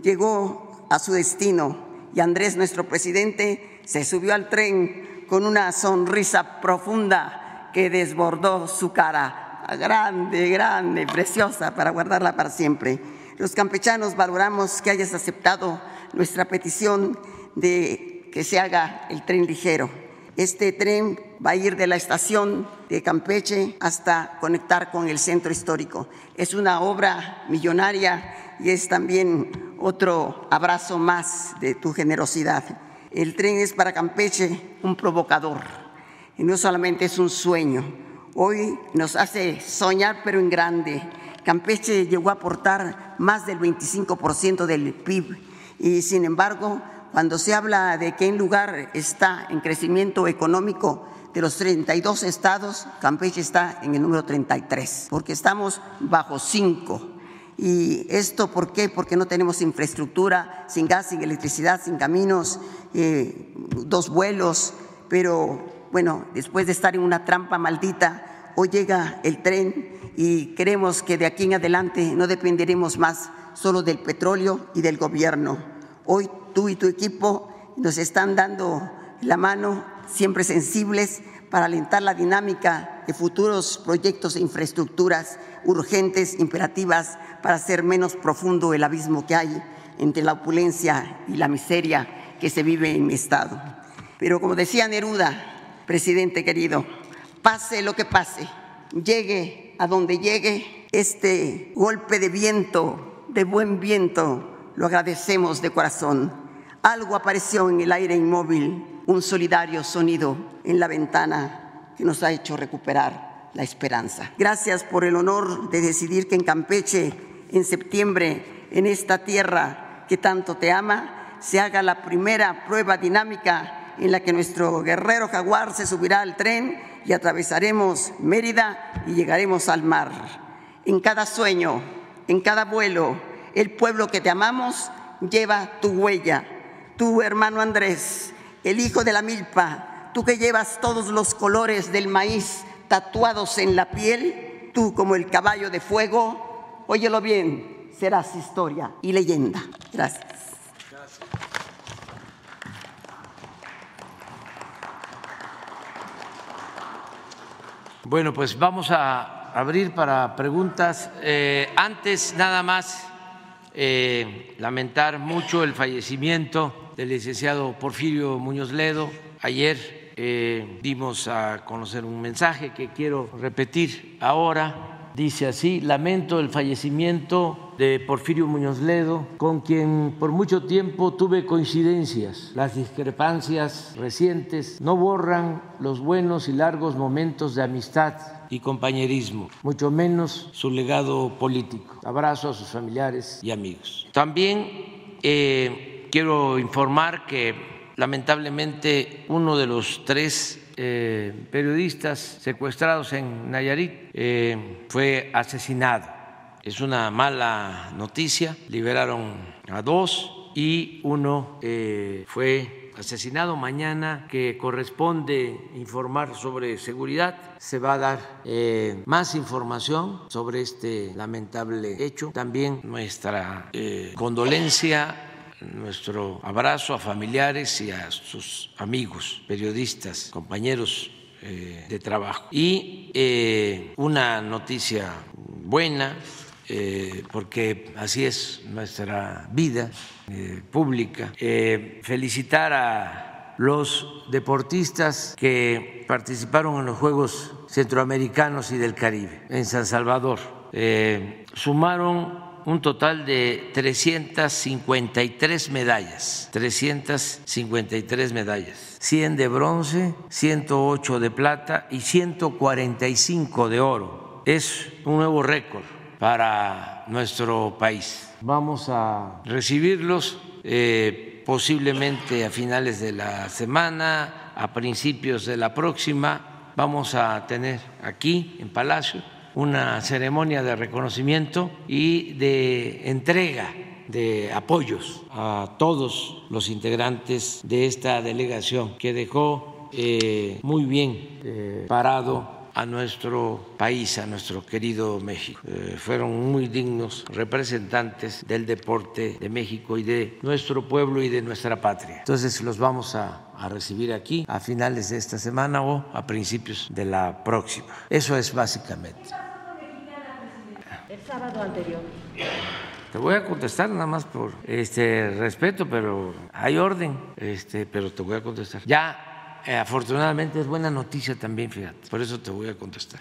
Llegó a su destino y Andrés, nuestro presidente, se subió al tren con una sonrisa profunda que desbordó su cara, grande, grande, preciosa, para guardarla para siempre. Los campechanos valoramos que hayas aceptado nuestra petición de que se haga el tren ligero. Este tren va a ir de la estación de Campeche hasta conectar con el centro histórico. Es una obra millonaria y es también otro abrazo más de tu generosidad. El tren es para Campeche un provocador y no solamente es un sueño. Hoy nos hace soñar pero en grande. Campeche llegó a aportar más del 25% del PIB y sin embargo cuando se habla de que en lugar está en crecimiento económico de los 32 estados, Campeche está en el número 33, porque estamos bajo 5. ¿Y esto por qué? Porque no tenemos infraestructura, sin gas, sin electricidad, sin caminos, eh, dos vuelos, pero bueno, después de estar en una trampa maldita, hoy llega el tren y creemos que de aquí en adelante no dependeremos más solo del petróleo y del gobierno. Hoy tú y tu equipo nos están dando la mano, siempre sensibles, para alentar la dinámica de futuros proyectos e infraestructuras urgentes, imperativas, para hacer menos profundo el abismo que hay entre la opulencia y la miseria que se vive en mi Estado. Pero como decía Neruda, presidente querido, pase lo que pase, llegue a donde llegue, este golpe de viento, de buen viento, lo agradecemos de corazón algo apareció en el aire inmóvil, un solidario sonido en la ventana que nos ha hecho recuperar la esperanza. Gracias por el honor de decidir que en Campeche, en septiembre, en esta tierra que tanto te ama, se haga la primera prueba dinámica en la que nuestro guerrero jaguar se subirá al tren y atravesaremos Mérida y llegaremos al mar. En cada sueño, en cada vuelo, el pueblo que te amamos lleva tu huella tú, hermano Andrés, el hijo de la milpa, tú que llevas todos los colores del maíz tatuados en la piel, tú como el caballo de fuego, óyelo bien, serás historia y leyenda. Gracias. Bueno, pues vamos a abrir para preguntas. Eh, antes, nada más, eh, lamentar mucho el fallecimiento del licenciado Porfirio Muñoz Ledo. Ayer eh, dimos a conocer un mensaje que quiero repetir ahora. Dice así, lamento el fallecimiento de Porfirio Muñoz Ledo, con quien por mucho tiempo tuve coincidencias. Las discrepancias recientes no borran los buenos y largos momentos de amistad y compañerismo, mucho menos su legado político. Abrazo a sus familiares y amigos. También eh, quiero informar que lamentablemente uno de los tres eh, periodistas secuestrados en Nayarit eh, fue asesinado. Es una mala noticia. Liberaron a dos y uno eh, fue asesinado. Mañana que corresponde informar sobre seguridad, se va a dar más información sobre este lamentable hecho. También nuestra condolencia nuestro abrazo a familiares y a sus amigos, periodistas, compañeros eh, de trabajo. Y eh, una noticia buena, eh, porque así es nuestra vida pública, felicitar a los deportistas que participaron en los Juegos Centroamericanos y del Caribe en San Salvador. sumaron un total de 353 medallas, 353 medallas, 100 de bronce, 108 de plata y 145 de oro. Es un nuevo récord para nuestro país. Vamos a recibirlos eh, posiblemente a finales de la semana, a principios de la próxima. Vamos a tener aquí en Palacio una ceremonia de reconocimiento y de entrega de apoyos a todos los integrantes de esta delegación que dejó eh, muy bien eh, parado a nuestro país, a nuestro querido México. Eh, fueron muy dignos representantes del deporte de México y de nuestro pueblo y de nuestra patria. Entonces los vamos a, a recibir aquí a finales de esta semana o a principios de la próxima. Eso es básicamente. Te voy a contestar nada más por este respeto, pero hay orden, este, pero te voy a contestar. Ya, eh, afortunadamente es buena noticia también, fíjate, por eso te voy a contestar.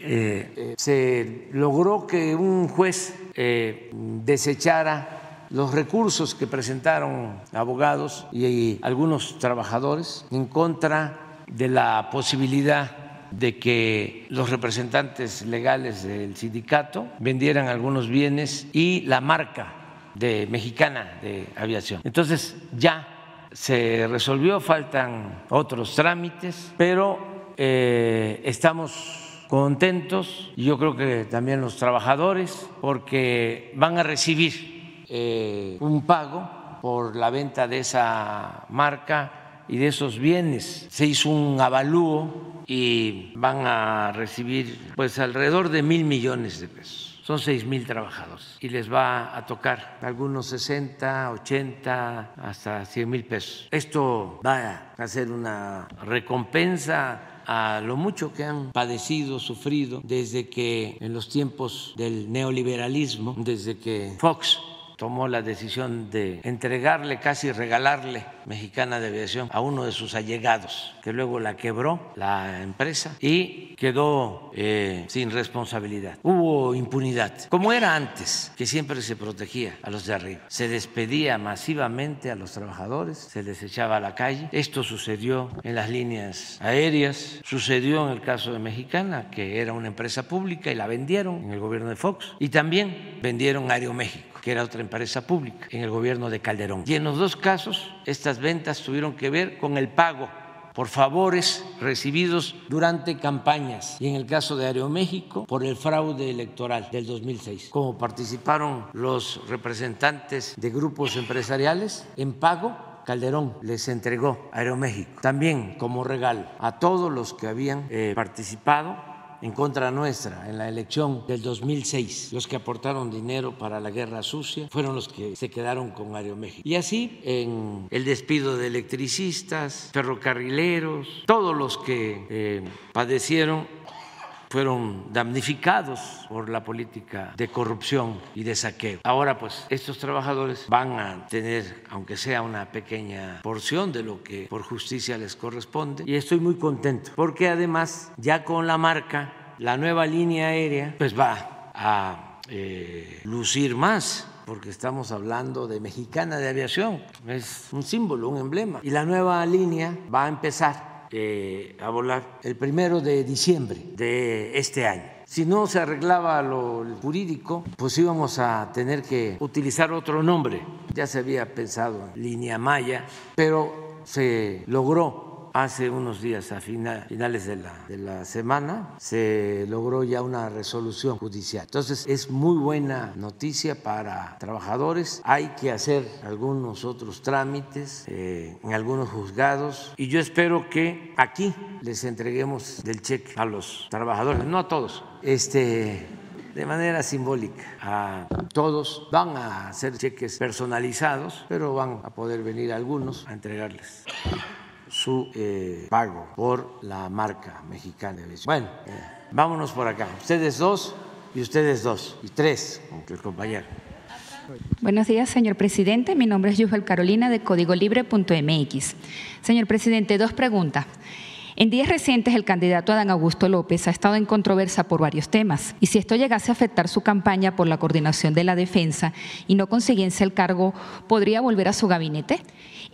Eh, se logró que un juez eh, desechara los recursos que presentaron abogados y algunos trabajadores en contra de la posibilidad de que los representantes legales del sindicato vendieran algunos bienes y la marca de mexicana de aviación. Entonces ya se resolvió, faltan otros trámites, pero eh, estamos contentos y yo creo que también los trabajadores porque van a recibir eh, un pago por la venta de esa marca y de esos bienes. Se hizo un avalúo y van a recibir pues alrededor de mil millones de pesos. Son seis mil trabajadores y les va a tocar algunos 60, 80, hasta 100 mil pesos. Esto va a ser una recompensa a lo mucho que han padecido, sufrido desde que en los tiempos del neoliberalismo, desde que Fox tomó la decisión de entregarle, casi regalarle Mexicana de Aviación a uno de sus allegados, que luego la quebró la empresa y quedó eh, sin responsabilidad. Hubo impunidad, como era antes, que siempre se protegía a los de arriba. Se despedía masivamente a los trabajadores, se les echaba a la calle. Esto sucedió en las líneas aéreas, sucedió en el caso de Mexicana, que era una empresa pública y la vendieron en el gobierno de Fox, y también vendieron Aeroméxico que era otra empresa pública, en el gobierno de Calderón. Y en los dos casos, estas ventas tuvieron que ver con el pago por favores recibidos durante campañas y en el caso de Aeroméxico por el fraude electoral del 2006. Como participaron los representantes de grupos empresariales en pago, Calderón les entregó Aeroméxico también como regalo a todos los que habían eh, participado en contra nuestra en la elección del 2006. Los que aportaron dinero para la guerra sucia fueron los que se quedaron con Aeroméxico. Y así en el despido de electricistas, ferrocarrileros, todos los que eh, padecieron fueron damnificados por la política de corrupción y de saqueo. Ahora pues estos trabajadores van a tener, aunque sea una pequeña porción de lo que por justicia les corresponde, y estoy muy contento, porque además ya con la marca, la nueva línea aérea, pues va a eh, lucir más porque estamos hablando de Mexicana de Aviación, es un símbolo, un emblema. Y la nueva línea va a empezar eh, a volar el primero de diciembre de este año. Si no se arreglaba lo jurídico, pues íbamos a tener que utilizar otro nombre. Ya se había pensado en línea Maya, pero se logró hace unos días, a finales de la, semana, se logró ya una resolución judicial. Entonces es muy buena noticia para trabajadores. Hay que hacer algunos otros trámites eh, en algunos juzgados y yo espero que aquí les entreguemos del cheque a los trabajadores, no a todos. Este, de manera simbólica a todos. Van a hacer cheques personalizados, pero van a poder venir algunos a entregarles su eh, pago por la marca mexicana. Bueno, eh, vámonos por acá. Ustedes dos y ustedes dos y tres, el compañero. Buenos días, señor presidente. Mi nombre es Yufel Carolina de códigolibre.mx. Señor presidente, dos preguntas. En días recientes, el candidato Adán Augusto López ha estado en controversia por varios temas, y si esto llegase a afectar su campaña por la coordinación de la defensa y no consiguiese el cargo, ¿podría volver a su gabinete?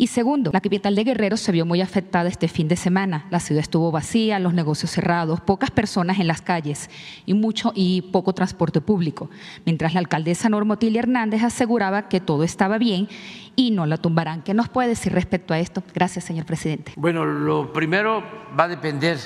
Y segundo, la capital de Guerrero se vio muy afectada este fin de semana. La ciudad estuvo vacía, los negocios cerrados, pocas personas en las calles y mucho y poco transporte público. Mientras la alcaldesa Norma Otilia Hernández aseguraba que todo estaba bien y no la tumbarán. ¿Qué nos puede decir respecto a esto? Gracias, señor presidente. Bueno, lo primero va a depender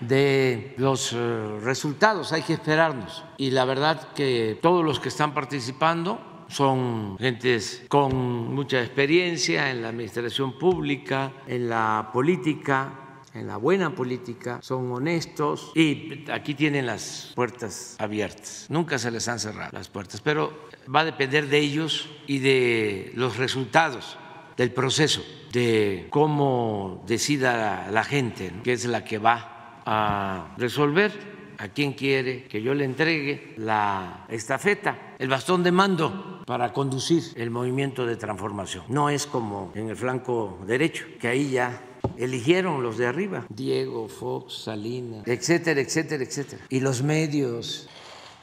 de los eh, resultados, hay que esperarnos. Y la verdad que todos los que están participando son gentes con mucha experiencia en la administración pública, en la política, en la buena política, son honestos y aquí tienen las puertas abiertas. Nunca se les han cerrado las puertas, pero va a depender de ellos y de los resultados del proceso, de cómo decida la gente, que es la que va a resolver a quien quiere que yo le entregue la estafeta, el bastón de mando para conducir el movimiento de transformación. No es como en el flanco derecho, que ahí ya eligieron los de arriba, Diego, Fox, Salinas, etcétera, etcétera, etcétera. Y los medios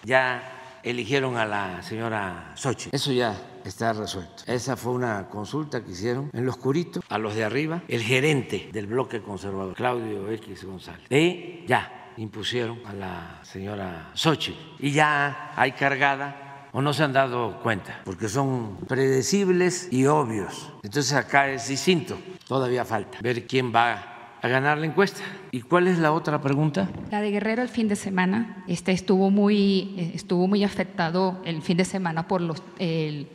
ya eligieron a la señora Sochi. Eso ya está resuelto. Esa fue una consulta que hicieron en los curitos a los de arriba, el gerente del bloque conservador, Claudio X González. Y ya impusieron a la señora Xochitl y ya hay cargada o no se han dado cuenta, porque son predecibles y obvios. Entonces acá es distinto, todavía falta ver quién va a ganar la encuesta. ¿Y cuál es la otra pregunta? La de Guerrero el fin de semana. Este estuvo muy, eh, estuvo muy afectado el fin de semana por los, el,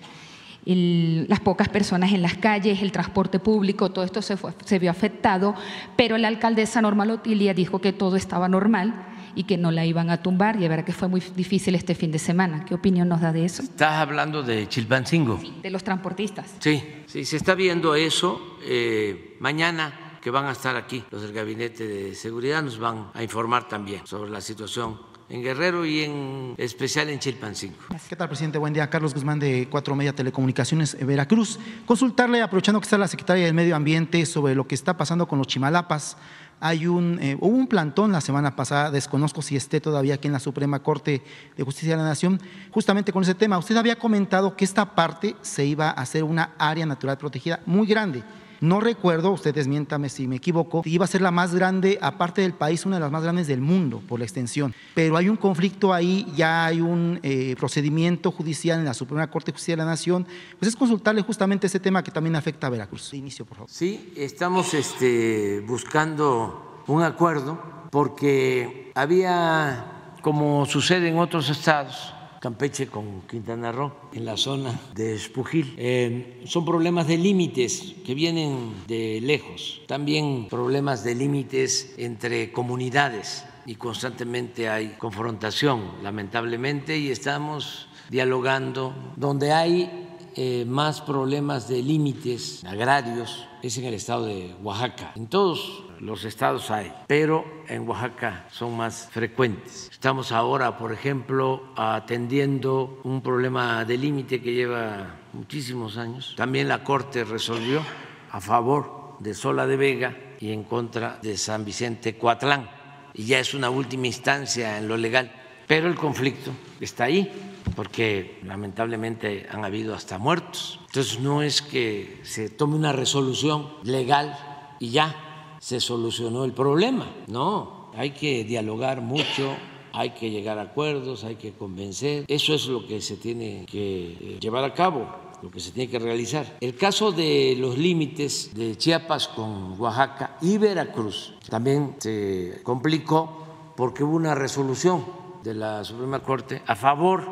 las pocas personas en las calles, el transporte público, todo esto se, se vio afectado, pero la alcaldesa Norma Lotilia dijo que todo estaba normal y que no la iban a tumbar y de verdad que fue muy difícil este fin de semana. ¿Qué opinión nos da de eso? Estás hablando de Chilpancingo. Sí, de los transportistas. Sí, sí, se está viendo eso. Eh, mañana que van a estar aquí los del Gabinete de Seguridad nos van a informar también sobre la situación en Guerrero y en especial en Chilpancingo. ¿Qué tal, presidente? Buen día. Carlos Guzmán de Cuatro Media Telecomunicaciones, Veracruz. Consultarle, aprovechando que está la secretaria del Medio Ambiente, sobre lo que está pasando con los chimalapas. Hay un, eh, hubo un plantón la semana pasada, desconozco si esté todavía aquí en la Suprema Corte de Justicia de la Nación, justamente con ese tema. Usted había comentado que esta parte se iba a hacer una área natural protegida muy grande. No recuerdo, usted desmiéntame si me equivoco, iba a ser la más grande, aparte del país, una de las más grandes del mundo por la extensión. Pero hay un conflicto ahí, ya hay un eh, procedimiento judicial en la Suprema Corte de Justicia de la Nación. Pues es consultarle justamente ese tema que también afecta a Veracruz. Inicio, por favor. Sí, estamos este, buscando un acuerdo porque había, como sucede en otros estados, Campeche con Quintana Roo, en la zona de Espujil. Eh, son problemas de límites que vienen de lejos, también problemas de límites entre comunidades y constantemente hay confrontación, lamentablemente, y estamos dialogando donde hay eh, más problemas de límites agrarios es en el estado de Oaxaca. En todos los estados hay, pero en Oaxaca son más frecuentes. Estamos ahora, por ejemplo, atendiendo un problema de límite que lleva muchísimos años. También la Corte resolvió a favor de Sola de Vega y en contra de San Vicente Coatlán. Y ya es una última instancia en lo legal, pero el conflicto está ahí porque lamentablemente han habido hasta muertos. Entonces no es que se tome una resolución legal y ya se solucionó el problema, no, hay que dialogar mucho, hay que llegar a acuerdos, hay que convencer, eso es lo que se tiene que eh, llevar a cabo lo que se tiene que realizar. El caso de los límites de Chiapas con Oaxaca y Veracruz también se complicó porque hubo una resolución de la Suprema Corte a favor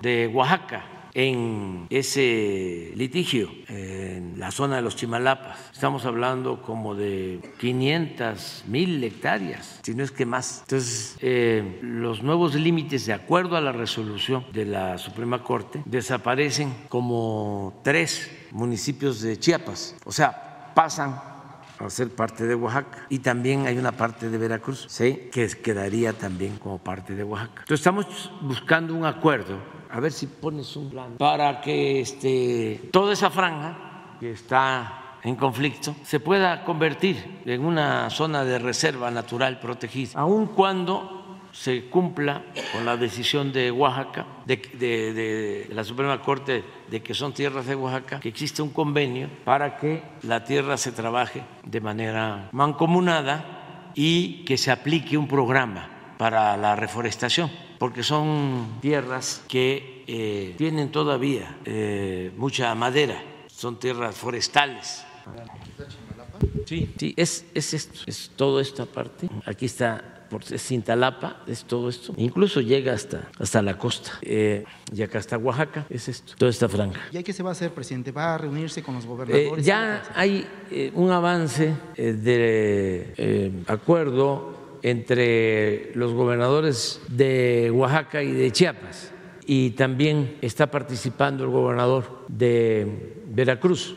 de Oaxaca en ese litigio en la zona de los Chimalapas. Estamos hablando como de 500 mil hectáreas, si no es que más. Entonces, eh, los nuevos límites, de acuerdo a la resolución de la Suprema Corte, desaparecen como tres municipios de Chiapas. O sea, pasan a ser parte de Oaxaca. Y también hay una parte de Veracruz, que quedaría también como parte de Oaxaca. Entonces estamos buscando un acuerdo a ver si pones un plan para que este, toda esa franja que está en conflicto se pueda convertir en una zona de reserva natural protegida, aun cuando se cumpla con la decisión de Oaxaca, de, de, la Suprema Corte, de que son tierras de Oaxaca, que existe un convenio para que la tierra se trabaje de manera mancomunada y que se aplique un programa para la reforestación porque son tierras que eh, tienen todavía eh, mucha madera, son tierras forestales. Sí, sí, es, es esto, es toda esta parte. Aquí está por Cintalapa, es todo esto. Incluso llega hasta, hasta la costa. Eh, y acá está Oaxaca, es esto, toda esta franja. ¿Y qué se va a hacer, presidente? ¿Va a reunirse con los gobernadores? Eh, ya hay eh, un avance de acuerdo entre los gobernadores de Oaxaca y de Chiapas. Y también está participando el gobernador de Veracruz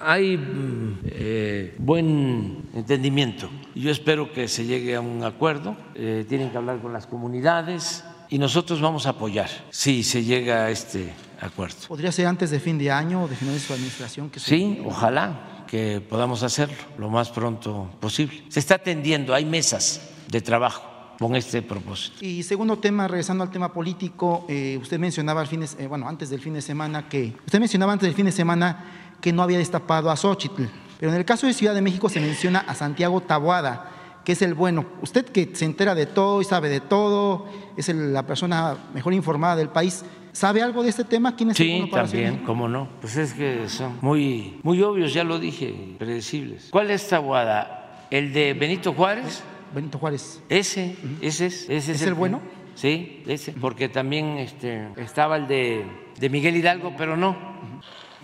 hay mm, eh, buen entendimiento. Yo espero que se llegue a un acuerdo. Eh, tienen que hablar con las comunidades y nosotros vamos a apoyar si se llega a este acuerdo. ¿Podría ser antes de fin de año o de final de su administración? Que sí, ojalá que podamos hacerlo lo más pronto posible. Se está atendiendo, hay mesas de trabajo con este propósito. Y segundo tema, regresando al tema político, eh, usted mencionaba al fin bueno, antes del fin de semana que usted mencionaba antes del fin de semana que no había destapado a Xochitl. Pero en el caso de Ciudad de México se menciona a Santiago Tabuada, que es el bueno. Usted que se entera de todo y sabe de todo, es la persona mejor informada del país. ¿Sabe algo de este tema? ¿Quién es sí, el bueno también, cómo no. Pues es que son muy, muy obvios, ya lo dije, predecibles. ¿Cuál es Tabuada? ¿El de Benito Juárez? Benito Juárez. Ese, ese es. Ese es, el, bueno? Sí, ese. Porque también este, estaba el de, de Miguel Hidalgo, pero no.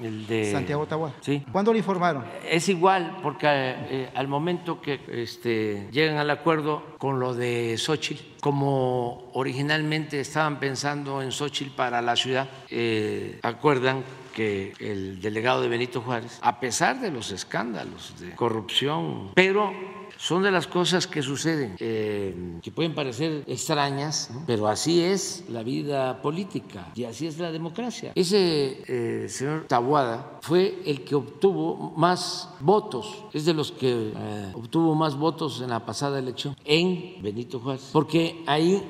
El de Santiago Tahuá. Sí. ¿Cuándo lo informaron? Es igual, porque eh, al momento que este, llegan al acuerdo con lo de Xochitl, como originalmente estaban pensando en Xochitl para la ciudad, eh, acuerdan que el delegado de Benito Juárez, a pesar de los escándalos de corrupción, pero son de las cosas que suceden, eh, que pueden parecer extrañas, pero así es la vida política y así es la democracia. Ese eh, señor Tabuada fue el que obtuvo más votos, es de los que eh, obtuvo más votos en la pasada elección en Benito Juárez, porque ahí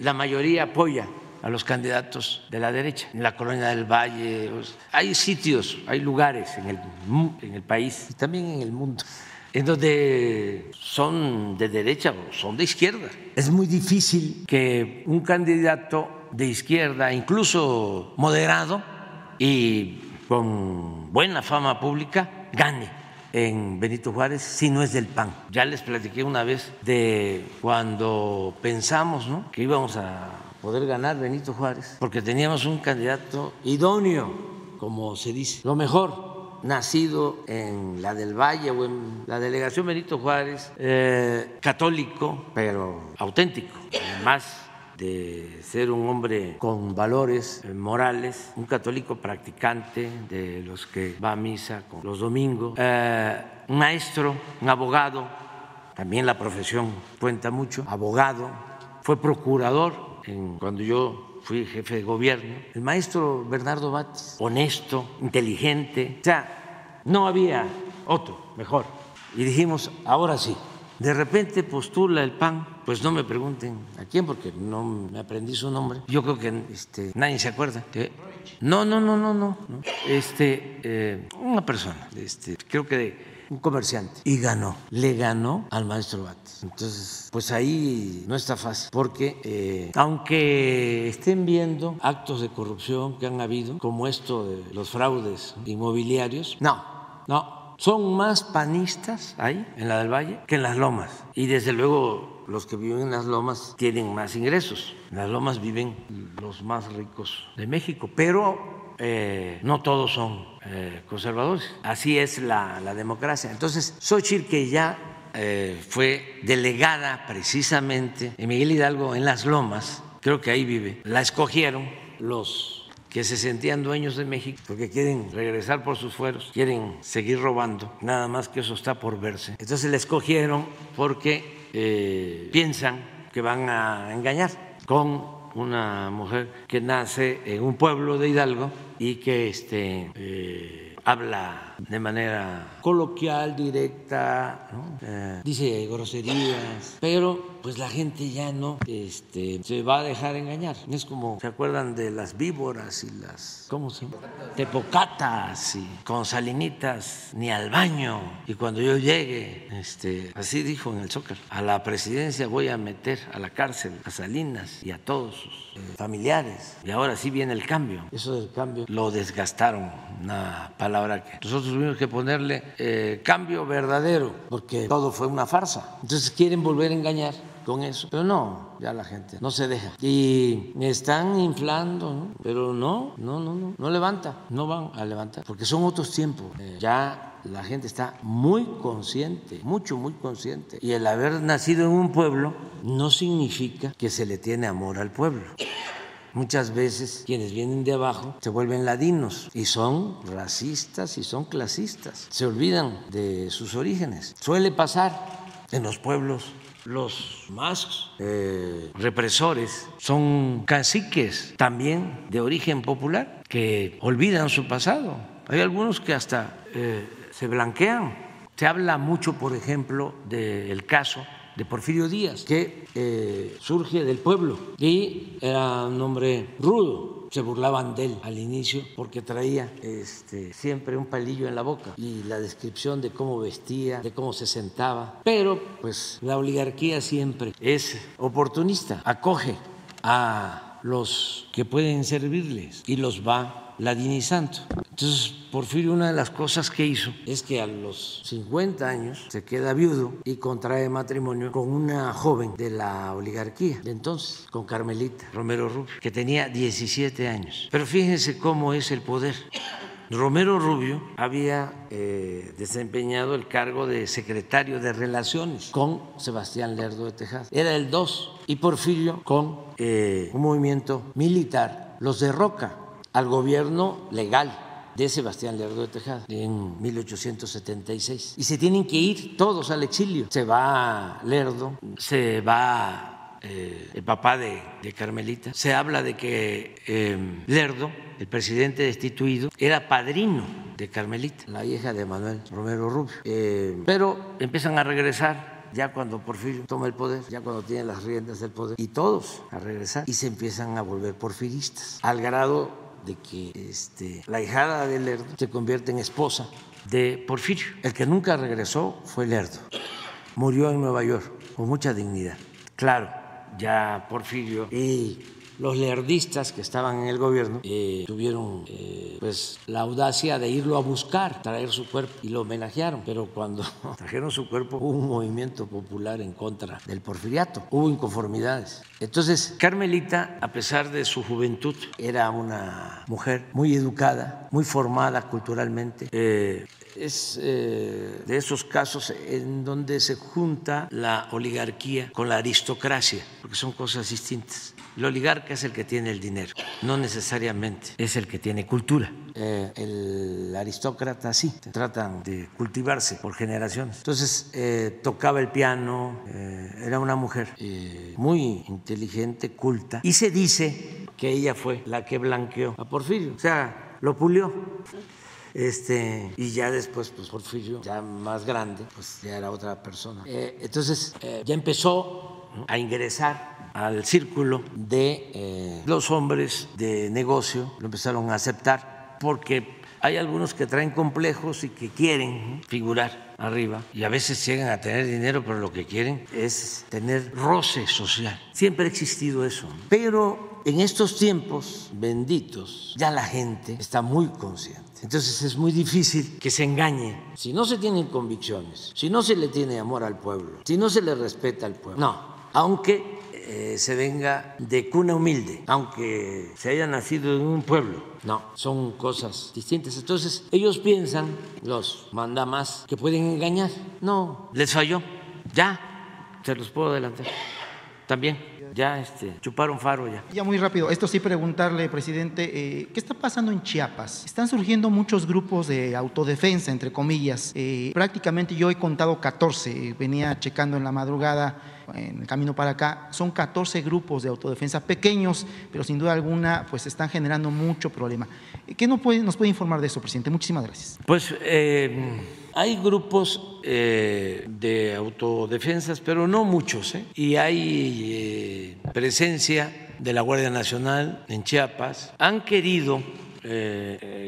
la mayoría apoya a los candidatos de la derecha, en la colonia del Valle. Hay sitios, hay lugares en el, en el país y también en el mundo en donde son de derecha o son de izquierda. Es muy difícil que un candidato de izquierda, incluso moderado y con buena fama pública, gane en Benito Juárez si no es del PAN. Ya les platiqué una vez de cuando pensamos que íbamos a poder ganar Benito Juárez, porque teníamos un candidato idóneo, como se dice, lo mejor nacido en la del Valle o en la delegación Benito Juárez, eh, católico, pero auténtico, además de ser un hombre con valores eh, morales, un católico practicante de los que va a misa con los domingos, eh, un maestro, un abogado, también la profesión cuenta mucho, abogado, fue procurador cuando yo fui jefe de gobierno, el maestro Bernardo Batis, honesto, inteligente, o sea, no había otro mejor. Y dijimos, ahora sí. De repente postula el PAN, pues no me pregunten a quién, porque no me aprendí su nombre. Yo creo que este, nadie se acuerda. No, no, no, no, no. Este, eh, una persona, este, creo que de un comerciante, y ganó, le ganó al maestro Bates. Entonces, pues ahí no está fácil, porque eh, aunque estén viendo actos de corrupción que han habido, como esto de los fraudes inmobiliarios, no, no. Son más panistas ahí, en la del Valle, que en las lomas. Y desde luego los que viven en las lomas tienen más ingresos. En las lomas viven los más ricos de México, pero eh, no todos son eh, conservadores. Así es la, democracia. Entonces, Xochitl, que ya eh, fue delegada precisamente en Miguel Hidalgo en Las Lomas, creo que ahí vive, la escogieron los que se sentían dueños de México porque quieren regresar por sus fueros, quieren seguir robando, nada más que eso está por verse. Entonces la escogieron porque piensan que van a engañar con una mujer que nace en un pueblo de Hidalgo y que este, eh, habla de manera coloquial, directa, eh, dice groserías, pero pues la gente ya no este, se va a dejar engañar. Es como, ¿se acuerdan de las víboras y las, ¿cómo se llama? Tepocatas y con salinitas, ni al baño. Y cuando yo llegue, este, así dijo en el Zócalo, a la presidencia voy a meter a la cárcel a Salinas y a todos sus eh, familiares. Y ahora sí viene el cambio. Eso del cambio lo desgastaron, una palabra que nosotros tuvimos que ponerle eh, cambio verdadero, porque todo fue una farsa. Entonces quieren volver a engañar con eso. Pero no, ya la gente no se deja. Y me están inflando. Pero no, no, no, no, no levanta, no van a levantar, porque son otros tiempos. Eh, ya la gente está muy consciente, mucho, muy consciente. Y el haber nacido en un pueblo no significa que se le tiene amor al pueblo. Muchas veces quienes vienen de abajo se vuelven ladinos y son racistas y son clasistas. Se olvidan de sus orígenes. Suele pasar en los pueblos los más eh, represores son caciques también de origen popular que olvidan su pasado. Hay algunos que hasta eh, se blanquean. Se habla mucho, por ejemplo, del caso de Porfirio Díaz, que surge del pueblo. Y era un hombre rudo, se burlaban de él al inicio porque traía este, siempre un palillo en la boca. Y la descripción de cómo vestía, de cómo se sentaba. Pero pues la oligarquía siempre es oportunista, acoge a los que pueden servirles y los va ladinizando. Entonces, Porfirio una de las cosas que hizo es que a los 50 años se queda viudo y contrae matrimonio con una joven de la oligarquía de entonces, con Carmelita Romero Rubio, que tenía 17 años. Pero fíjense cómo es el poder. Romero Rubio había eh, desempeñado el cargo de secretario de Relaciones con Sebastián Lerdo de Tejada. Era el 2 y Porfirio con eh, un movimiento militar los derroca al gobierno legal de Sebastián Lerdo de Tejada en 1876. Y se tienen que ir todos al exilio. Se va Lerdo, se va eh, el papá de, Carmelita. Se habla de que em, Lerdo, el presidente destituido, era padrino de Carmelita, la hija de Manuel Romero Rubio. Eh, pero empiezan a regresar ya cuando Porfirio toma el poder, ya cuando tiene las riendas del poder, y todos a regresar y se empiezan a volver porfiristas, al grado de que este, la hijada de Lerdo se convierte en esposa de Porfirio. El que nunca regresó fue Lerdo. Murió en Nueva York con mucha dignidad. Claro, ya Porfirio y los lerdistas que estaban en el gobierno eh, tuvieron eh, pues la audacia de irlo a buscar, traer su cuerpo y lo homenajearon. Pero cuando trajeron su cuerpo hubo un movimiento popular en contra del porfiriato, hubo inconformidades. Entonces Carmelita, a pesar de su juventud, era una mujer muy educada, muy formada culturalmente. Eh, es de esos casos en donde se junta la oligarquía con la aristocracia, porque son cosas distintas. El oligarca es el que tiene el dinero, no necesariamente es el que tiene cultura. Eh, el aristócrata sí, tratan de cultivarse por generaciones. Entonces eh, tocaba el piano, eh, era una mujer muy inteligente, culta, y se dice que ella fue la que blanqueó a Porfirio, o sea, lo pulió. Este, y ya después, pues Porfirio, ya más grande, pues ya era otra persona. entonces, ya empezó a ingresar al círculo de eh, los hombres de negocio, lo empezaron a aceptar porque hay algunos que traen complejos y que quieren figurar arriba y a veces llegan a tener dinero, pero lo que quieren es tener roce social. Siempre ha existido eso. Pero en estos tiempos benditos ya la gente está muy consciente. Entonces es muy difícil que se engañe. Si no se tienen convicciones, si no se le tiene amor al pueblo, si no se le respeta al pueblo. No, aunque eh, se venga de cuna humilde, aunque se haya nacido en un pueblo. No, son cosas distintas. Entonces, ellos piensan, los manda más, que pueden engañar. No, les falló. Ya, se los puedo adelantar. También ya este, chuparon faro ya. Ya muy rápido, esto sí preguntarle, presidente, eh, ¿qué está pasando en Chiapas? Están surgiendo muchos grupos de autodefensa, entre comillas. Eh, prácticamente yo he contado 14, venía checando en la madrugada en el camino para acá, son 14 grupos de autodefensa pequeños, pero sin duda alguna pues están generando mucho problema. ¿Qué nos puede, nos puede informar de eso, presidente? Muchísimas gracias. Pues eh, hay grupos eh, de autodefensas, pero no muchos, ¿eh? y hay presencia de la Guardia Nacional en Chiapas. Han querido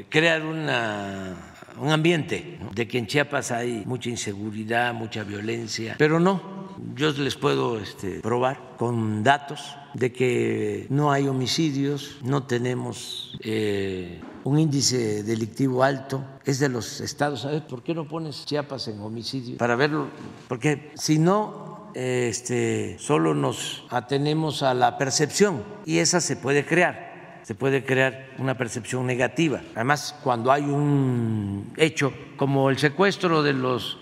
crear una un ambiente de que en Chiapas hay mucha inseguridad, mucha violencia, pero no, yo les puedo este, probar con datos de que no hay homicidios, no tenemos eh, un índice delictivo alto, es de los estados. ¿Sabes por qué no pones Chiapas en homicidio? Para verlo, porque si no, este, solo nos atenemos a la percepción y esa se puede crear se puede crear una percepción negativa. Además, cuando hay un hecho como el secuestro de los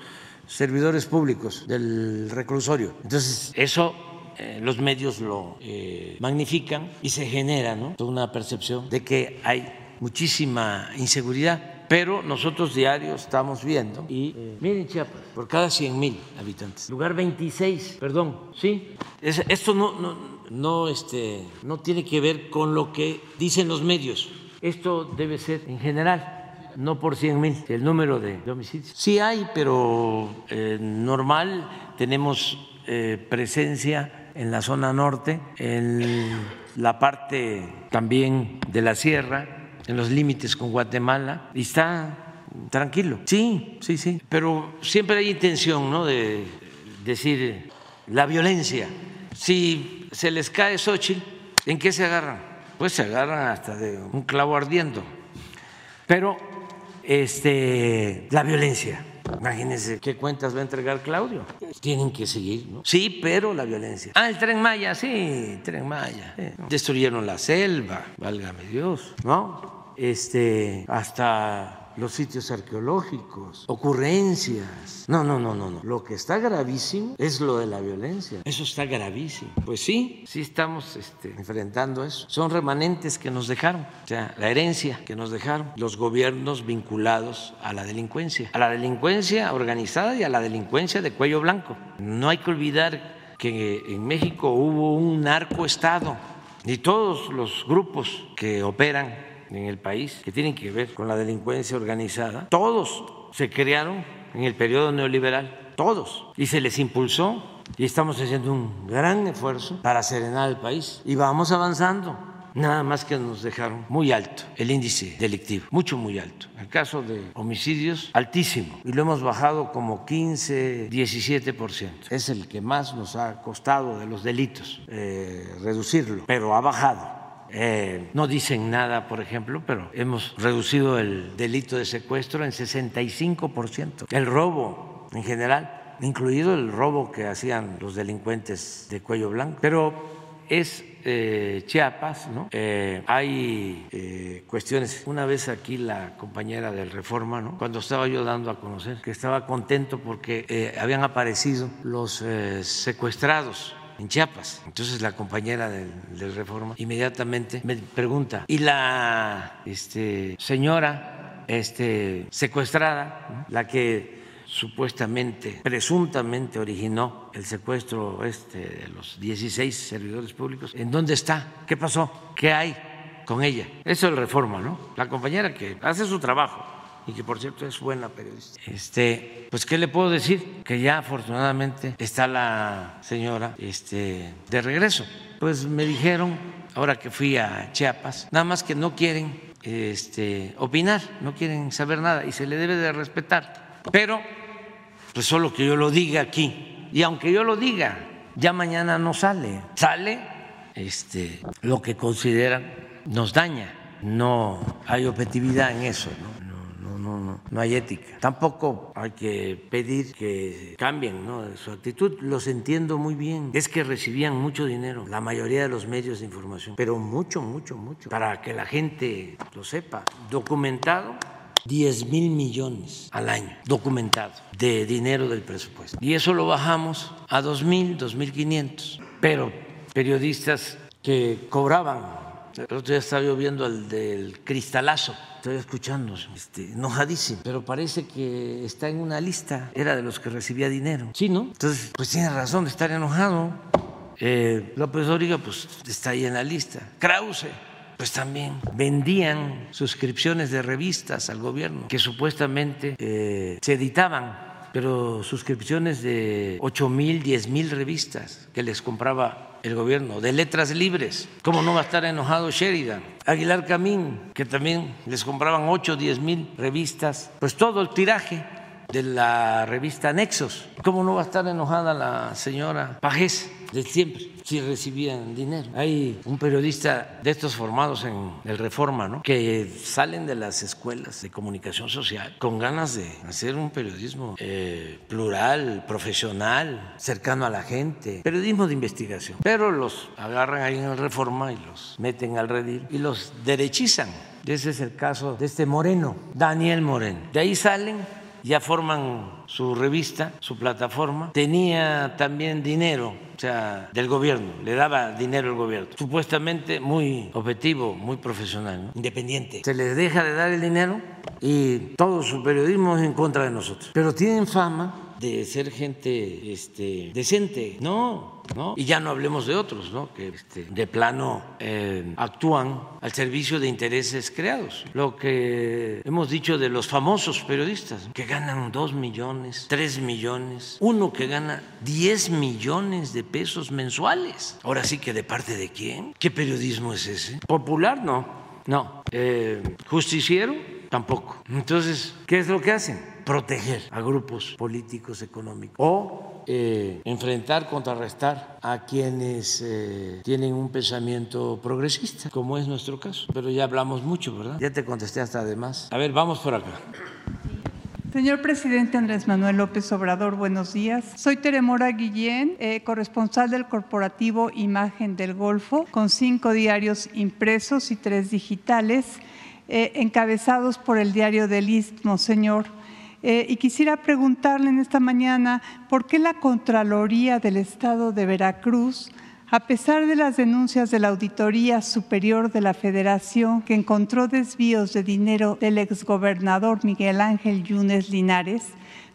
servidores públicos del reclusorio, entonces eso eh, los medios lo eh, magnifican y se genera toda una percepción de que hay muchísima inseguridad pero nosotros diario estamos viendo y eh, miren Chiapas, por cada 100 mil habitantes, lugar 26, perdón, sí, esto no, no, no, este, no tiene que ver con lo que dicen los medios, esto debe ser en general no por 100 mil, el número de homicidios. Sí hay, pero eh, normal tenemos eh, presencia en la zona norte, en la parte también de la sierra, en los límites con Guatemala y está tranquilo. Sí, sí, sí. Pero siempre hay intención, ¿no? De decir la violencia. Si se les cae Xochitl, ¿en qué se agarran? Pues se agarran hasta de un clavo ardiendo. Pero este, la violencia. Imagínense qué cuentas va a entregar Claudio. Tienen que seguir, ¿no? Sí, pero la violencia. Ah, el tren Maya, sí, tren Maya. Destruyeron la selva, válgame Dios, ¿no? este, hasta los sitios arqueológicos, ocurrencias. No, no, no, no, no. Lo que está gravísimo es lo de la violencia. Eso está gravísimo. Pues sí, sí estamos este, enfrentando eso. Son remanentes que nos dejaron, o sea, la herencia que nos dejaron los gobiernos vinculados a la delincuencia, a la delincuencia organizada y a la delincuencia de cuello blanco. No hay que olvidar que en México hubo un narcoestado y todos los grupos que operan en el país que tienen que ver con la delincuencia organizada, todos se crearon en el periodo neoliberal, todos, y se les impulsó y estamos haciendo un gran esfuerzo para serenar el país y vamos avanzando. Nada más que nos dejaron muy alto el índice delictivo, mucho, muy alto. El caso de homicidios, altísimo. Y lo hemos bajado como 15, 17%. Es el que más nos ha costado de los delitos eh, reducirlo, pero ha bajado eh, no dicen nada, por ejemplo, pero hemos reducido el delito de secuestro en 65%. El robo en general, incluido el robo que hacían los delincuentes de cuello blanco. Pero es eh, Chiapas, ¿no? Eh, hay cuestiones. Una vez aquí la compañera del Reforma, ¿no? Cuando estaba yo dando a conocer que estaba contento porque habían aparecido los secuestrados en Chiapas. Entonces la compañera del, Reforma inmediatamente me pregunta, ¿y la este, señora este, secuestrada, la que supuestamente, presuntamente originó el secuestro este de los 16 servidores públicos, ¿en dónde está? ¿Qué pasó? ¿Qué hay con ella? Eso es el Reforma, ¿no? La compañera que hace su trabajo y que por cierto es buena periodista. Este, pues qué le puedo decir que ya afortunadamente está la señora este, de regreso. Pues me dijeron ahora que fui a Chiapas, nada más que no quieren este, opinar, no quieren saber nada y se le debe de respetar. Pero pues solo que yo lo diga aquí y aunque yo lo diga, ya mañana no sale, sale este, lo que consideran nos daña. No hay objetividad en eso. ¿no? No, hay ética. Tampoco hay que pedir que cambien su actitud. Los entiendo muy bien. Es que recibían mucho dinero, la mayoría de los medios de información, pero mucho, mucho, mucho, para que la gente lo sepa. Documentado 10 mil millones al año, documentado, de dinero del presupuesto. Y eso lo bajamos a 2 mil, 2 mil 500. Pero periodistas que cobraban el otro día estaba yo viendo el del cristalazo, estoy escuchando, este, enojadísimo, pero parece que está en una lista, era de los que recibía dinero. Sí, ¿no? Entonces, pues tiene razón de estar enojado. Eh, López Origa, pues está ahí en la lista. Krause, pues también vendían suscripciones de revistas al gobierno que supuestamente eh, se editaban pero suscripciones de 8 mil, 10 mil revistas que les compraba el gobierno, de letras libres. ¿Cómo no va a estar enojado Sheridan? Aguilar Camín, que también les compraban 8 o 10 mil revistas, pues todo el tiraje de la revista Nexos. ¿Cómo no va a estar enojada la señora Pajés? De siempre, si recibían dinero. Hay un periodista de estos formados en el Reforma, ¿no? Que salen de las escuelas de comunicación social con ganas de hacer un periodismo eh, plural, profesional, cercano a la gente, periodismo de investigación. Pero los agarran ahí en el Reforma y los meten al redil y los derechizan. Ese es el caso de este Moreno, Daniel Moreno. De ahí salen ya forman su revista, su plataforma, tenía también dinero, o sea, del gobierno, le daba dinero al gobierno, supuestamente muy objetivo, muy profesional, independiente. Se les deja de dar el dinero y todo su periodismo es en contra de nosotros. Pero tienen fama de ser gente este, decente. No, ¿no? Y ya no hablemos de otros, ¿no? Que este, de plano eh, actúan al servicio de intereses creados. Lo que hemos dicho de los famosos periodistas, que ganan dos millones, tres millones, uno que gana 10 millones de pesos mensuales. Ahora sí que de parte de quién? ¿Qué periodismo es ese? Popular, no. No. Eh, justiciero, tampoco. Entonces, ¿qué es lo que hacen? Proteger a grupos políticos económicos o eh, enfrentar, contrarrestar a quienes eh, tienen un pensamiento progresista, como es nuestro caso. Pero ya hablamos mucho, ¿verdad? Ya te contesté hasta además. A ver, vamos por acá. Señor presidente Andrés Manuel López Obrador, buenos días. Soy Teremora Guillén, eh, corresponsal del corporativo Imagen del Golfo, con cinco diarios impresos y tres digitales, encabezados por el diario del Istmo, señor. Eh, y quisiera preguntarle en esta mañana por qué la Contraloría del Estado de Veracruz, a pesar de las denuncias de la Auditoría Superior de la Federación que encontró desvíos de dinero del exgobernador Miguel Ángel Yunes Linares,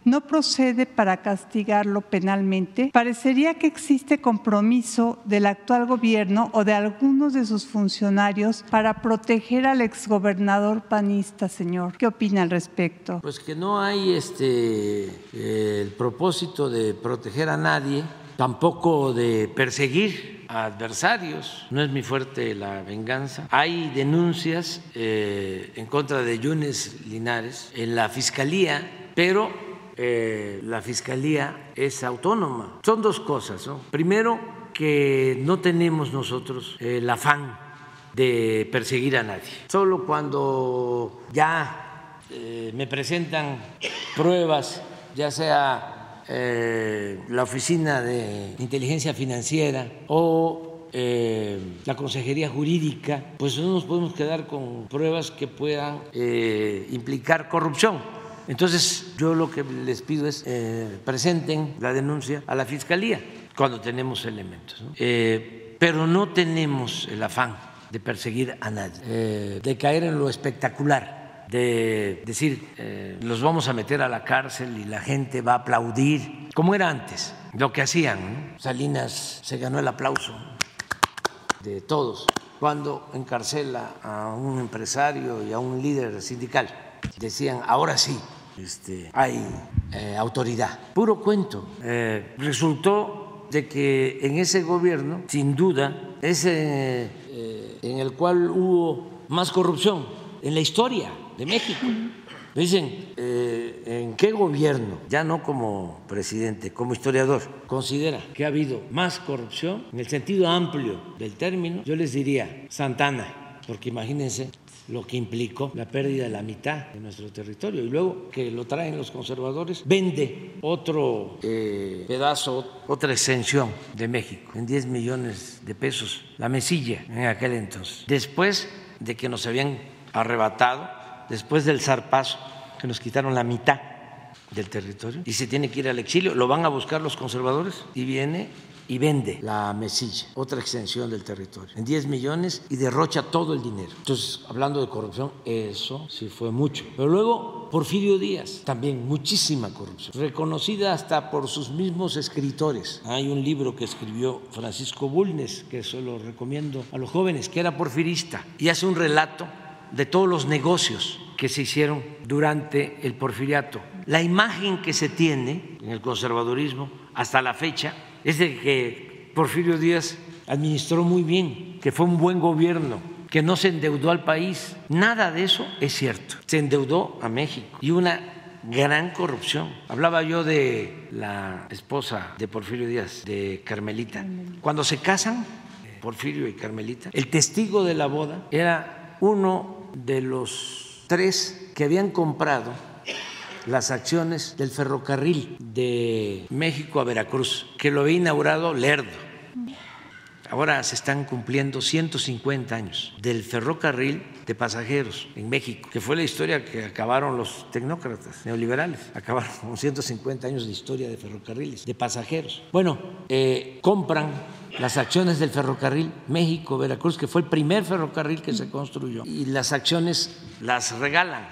no procede para castigarlo penalmente, parecería que existe compromiso del actual gobierno o de algunos de sus funcionarios para proteger al exgobernador panista, señor. ¿Qué opina al respecto? Pues que no hay este el propósito de proteger a nadie, tampoco de perseguir a adversarios. No es mi fuerte la venganza. Hay denuncias eh, en contra de Yunes Linares en la fiscalía, pero eh, la Fiscalía es autónoma. Son dos cosas. Primero, que no tenemos nosotros el afán de perseguir a nadie. Solo cuando ya eh, me presentan pruebas, ya sea eh, la Oficina de Inteligencia Financiera o la Consejería Jurídica, pues no nos podemos quedar con pruebas que puedan implicar corrupción entonces, yo lo que les pido es eh, presenten la denuncia a la Fiscalía cuando tenemos elementos. Eh, pero no tenemos el afán de perseguir a nadie, eh, de caer en lo espectacular, de decir, los vamos a meter a la cárcel y la gente va a aplaudir, como era antes, lo que hacían. Salinas se ganó el aplauso de todos cuando encarcela a un empresario y a un líder sindical decían, ahora sí, este, hay eh, autoridad. Puro cuento. Eh, resultó de que en ese gobierno, sin duda, ese eh, en el cual hubo más corrupción en la historia de México. Dicen, ¿en qué gobierno, ya no como presidente, como historiador, considera que ha habido más corrupción en el sentido amplio del término? Yo les diría, Santana, porque imagínense lo que implicó la pérdida de la mitad de nuestro territorio. Y luego que lo traen los conservadores, vende otro eh, pedazo, otra extensión de México en 10 millones de pesos, la mesilla en aquel entonces. Después de que nos habían arrebatado, después del zarpazo, que nos quitaron la mitad del territorio y se tiene que ir al exilio, lo van a buscar los conservadores y viene y vende la mesilla, otra extensión del territorio, en 10 millones y derrocha todo el dinero. Entonces, hablando de corrupción, eso sí fue mucho. Pero luego, Porfirio Díaz, también muchísima corrupción, reconocida hasta por sus mismos escritores. Hay un libro que escribió Francisco Bulnes, que eso lo recomiendo a los jóvenes, que era porfirista, y hace un relato de todos los negocios que se hicieron durante el porfiriato. La imagen que se tiene en el conservadurismo hasta la fecha es de que Porfirio Díaz administró muy bien, que fue un buen gobierno, que no se endeudó al país. Nada de eso es cierto. Se endeudó a México y una gran corrupción. Hablaba yo de la esposa de Porfirio Díaz, de Carmelita. Cuando se casan, Porfirio y Carmelita, el testigo de la boda era uno de los tres que habían comprado las acciones del ferrocarril de México a Veracruz, que lo había inaugurado Lerdo. Ahora se están cumpliendo 150 años del ferrocarril de pasajeros en México, que fue la historia que acabaron los tecnócratas neoliberales, acabaron con 150 años de historia de ferrocarriles, de pasajeros. Bueno, eh, compran las acciones del ferrocarril México-Veracruz, que fue el primer ferrocarril que se construyó, y las acciones las regalan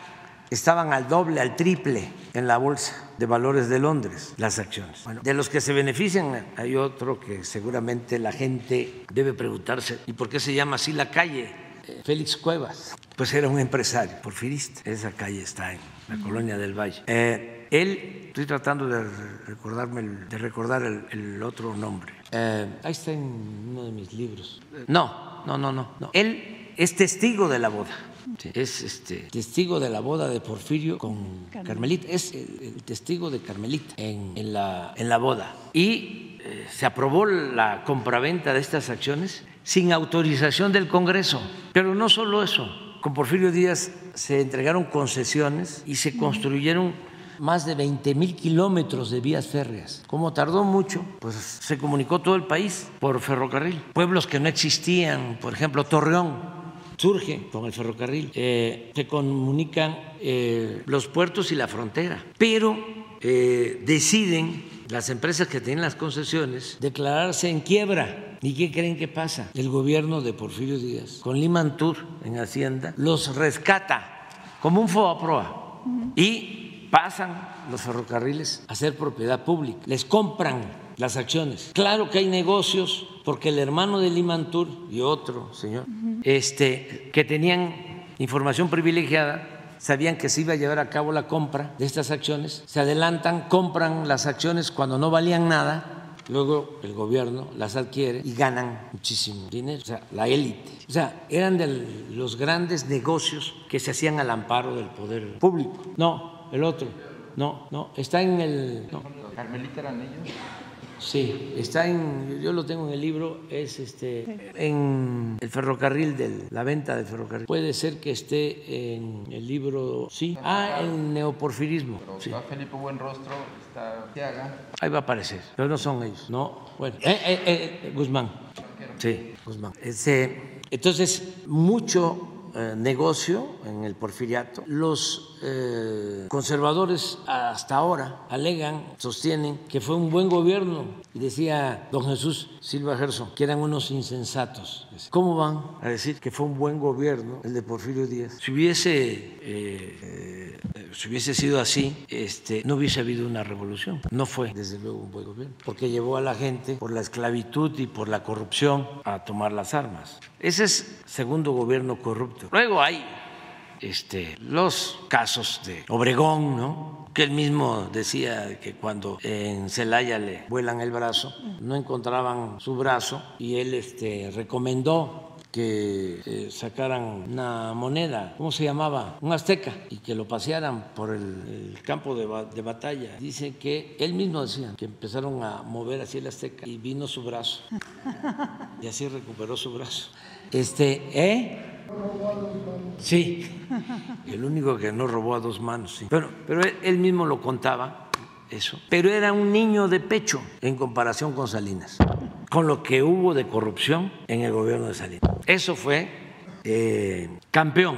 estaban al doble, al triple en la bolsa de valores de Londres las acciones. Bueno, de los que se benefician hay otro que seguramente la gente debe preguntarse, ¿y por qué se llama así la calle? Eh, Félix Cuevas, pues era un empresario porfirista. Esa calle está en la colonia del Valle. Eh, él, estoy tratando de recordarme, de recordar el, otro nombre. Eh, ahí está en uno de mis libros. No, no, no, no, no. Él es testigo de la boda es este, testigo de la boda de Porfirio con Carmelita, es el, testigo de Carmelita en, la, en la boda. Y eh, se aprobó la compraventa de estas acciones sin autorización del Congreso. Pero no solo eso, con Porfirio Díaz se entregaron concesiones y se construyeron más de 20 mil kilómetros de vías férreas. Como tardó mucho, pues se comunicó todo el país por ferrocarril. Pueblos que no existían, por ejemplo, Torreón, surge con el ferrocarril. Eh, se comunican eh, los puertos y la frontera, pero eh, deciden las empresas que tienen las concesiones declararse en quiebra. ¿Y qué creen que pasa? El gobierno de Porfirio Díaz, con Liman Tour en Hacienda, los rescata como un proa y pasan los ferrocarriles a ser propiedad pública. Les compran las acciones. Claro que hay negocios porque el hermano de Limantur y otro señor este, que tenían información privilegiada sabían que se iba a llevar a cabo la compra de estas acciones, se adelantan, compran las acciones cuando no valían nada, luego el gobierno las adquiere y ganan muchísimo dinero, o sea, la élite. O sea, eran de los grandes negocios que se hacían al amparo del poder público. No, el otro, no, no, está en el... ¿Carmelita eran ellos? Sí, está en, yo lo tengo en el libro, es este, en el ferrocarril, de la venta del ferrocarril. Puede ser que esté en el libro, sí, ah, en neoporfirismo. sí. está Felipe Buenrostro, está Tiaga. Ahí va a aparecer, pero no son ellos, no, bueno, eh, eh, eh, Guzmán. Sí, Guzmán. Ese, entonces, mucho negocio en el porfiriato. Los eh, conservadores hasta ahora alegan, sostienen que fue un buen gobierno. Y decía don Jesús Silva Gerson que eran unos insensatos. ¿Cómo van a decir que fue un buen gobierno el de Porfirio Díaz? Si hubiese, eh, eh, si hubiese sido así, este, no hubiese habido una revolución. No fue, desde luego, un buen gobierno, porque llevó a la gente por la esclavitud y por la corrupción a tomar las armas. Ese es segundo gobierno corrupto. Luego hay este, los casos de Obregón, ¿no? que él mismo decía que cuando en Celaya le vuelan el brazo, no encontraban su brazo y él este, recomendó que eh, sacaran una moneda, ¿cómo se llamaba? Un azteca, y que lo pasearan por el, campo de, batalla. Dice que él mismo decía que empezaron a mover así el azteca y vino su brazo. Y así recuperó su brazo. Este, ¿eh? Sí, el único que no robó a dos manos, sí. Pero, pero él, mismo lo contaba, eso. Pero era un niño de pecho en comparación con Salinas, con lo que hubo de corrupción en el gobierno de Salinas. Eso fue eh, campeón,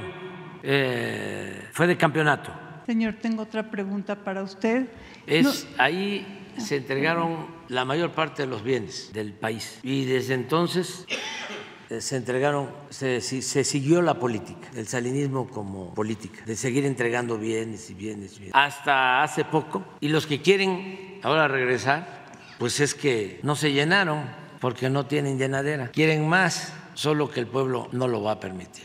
eh, fue de campeonato. Señor, tengo otra pregunta para usted. Es, Ahí se entregaron la mayor parte de los bienes del país y desde entonces eh, se entregaron, se, siguió la política, el salinismo como política, de seguir entregando bienes y bienes, bienes, hasta hace poco. Y los que quieren ahora regresar, pues es que no se llenaron porque no tienen llenadera. Quieren más, solo que el pueblo no lo va a permitir.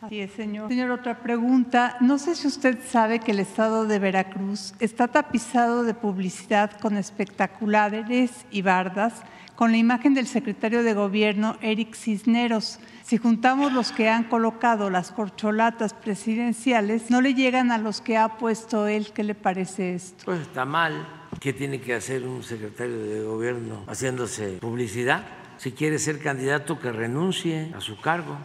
Así es, señor. Señor, otra pregunta. No sé si usted sabe que el estado de Veracruz está tapizado de publicidad con espectaculares y bardas con la imagen del secretario de Gobierno, Eric Cisneros. Si juntamos los que han colocado las corcholatas presidenciales, no le llegan a los que ha puesto él. ¿Qué le parece esto? Pues está mal. ¿Qué tiene que hacer un secretario de Gobierno haciéndose publicidad? Si quiere ser candidato, que renuncie a su cargo.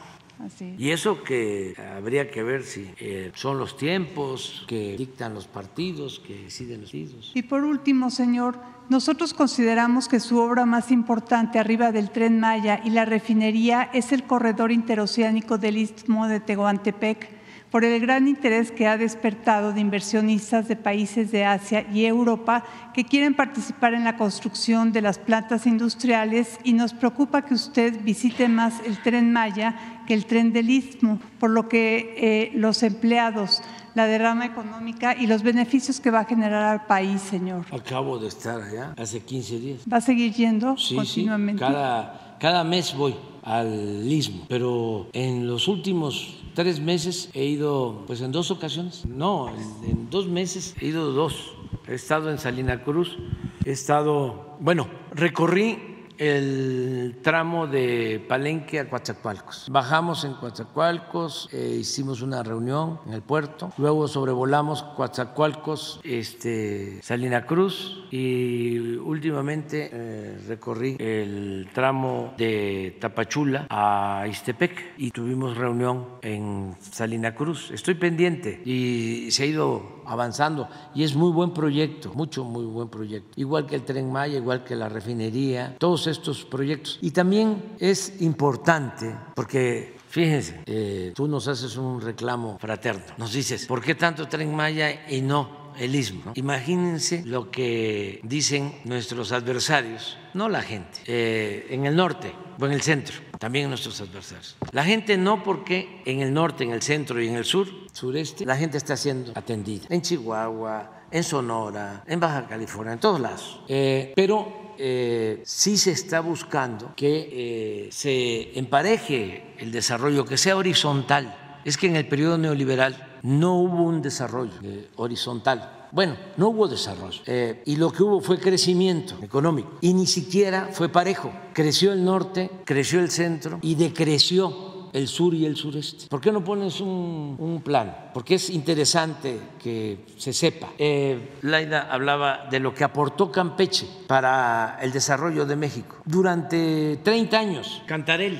Así. Y eso que habría que ver si eh, son los tiempos que dictan los partidos, que deciden los partidos. Y por último, señor, nosotros consideramos que su obra más importante arriba del tren Maya y la refinería es el corredor interoceánico del Istmo de Tehuantepec por el gran interés que ha despertado de inversionistas de países de Asia y Europa que quieren participar en la construcción de las plantas industriales y nos preocupa que usted visite más el tren Maya que el tren del Istmo, por lo que eh, los empleados, la derrama económica y los beneficios que va a generar al país, señor. Acabo de estar allá hace 15 días. ¿Va a seguir yendo Sí, continuamente? sí, cada, cada mes voy al istmo, pero en los últimos tres meses he ido, pues en dos ocasiones, no, en, en dos meses he ido dos. He estado en Salina Cruz, he estado, bueno, recorrí el tramo de Palenque a Coatzacoalcos. Bajamos en Coatzacoalcos, eh, hicimos una reunión en el puerto, luego sobrevolamos Coatzacoalcos, este, Salina Cruz y últimamente eh, recorrí el tramo de Tapachula a Istepec y tuvimos reunión en Salina Cruz. Estoy pendiente y se ha ido avanzando y es muy buen proyecto, mucho, muy buen proyecto. Igual que el tren Maya, igual que la refinería, todos estos proyectos. Y también es importante porque Fíjense, eh, tú nos haces un reclamo fraterno. Nos dices, ¿por qué tanto tren Maya y no el istmo? no? Imagínense lo que dicen nuestros adversarios, no la gente, eh, en el norte o en el centro, también nuestros adversarios. La gente no porque en el norte, en el centro y en el sur, sureste, la gente está siendo atendida. En Chihuahua, en Sonora, en Baja California, en todos lados. Eh, pero eh, sí se está buscando que eh, se empareje el desarrollo, que sea horizontal. Es que en el periodo neoliberal no hubo un desarrollo eh, horizontal. Bueno, no hubo desarrollo. Eh, y lo que hubo fue crecimiento económico. Y ni siquiera fue parejo. Creció el norte, creció el centro y decreció el sur y el sureste. ¿Por qué no pones un, un plan? Porque es interesante que se sepa. Eh, Laida hablaba de lo que aportó Campeche para el desarrollo de México. Durante 30 años, Cantarel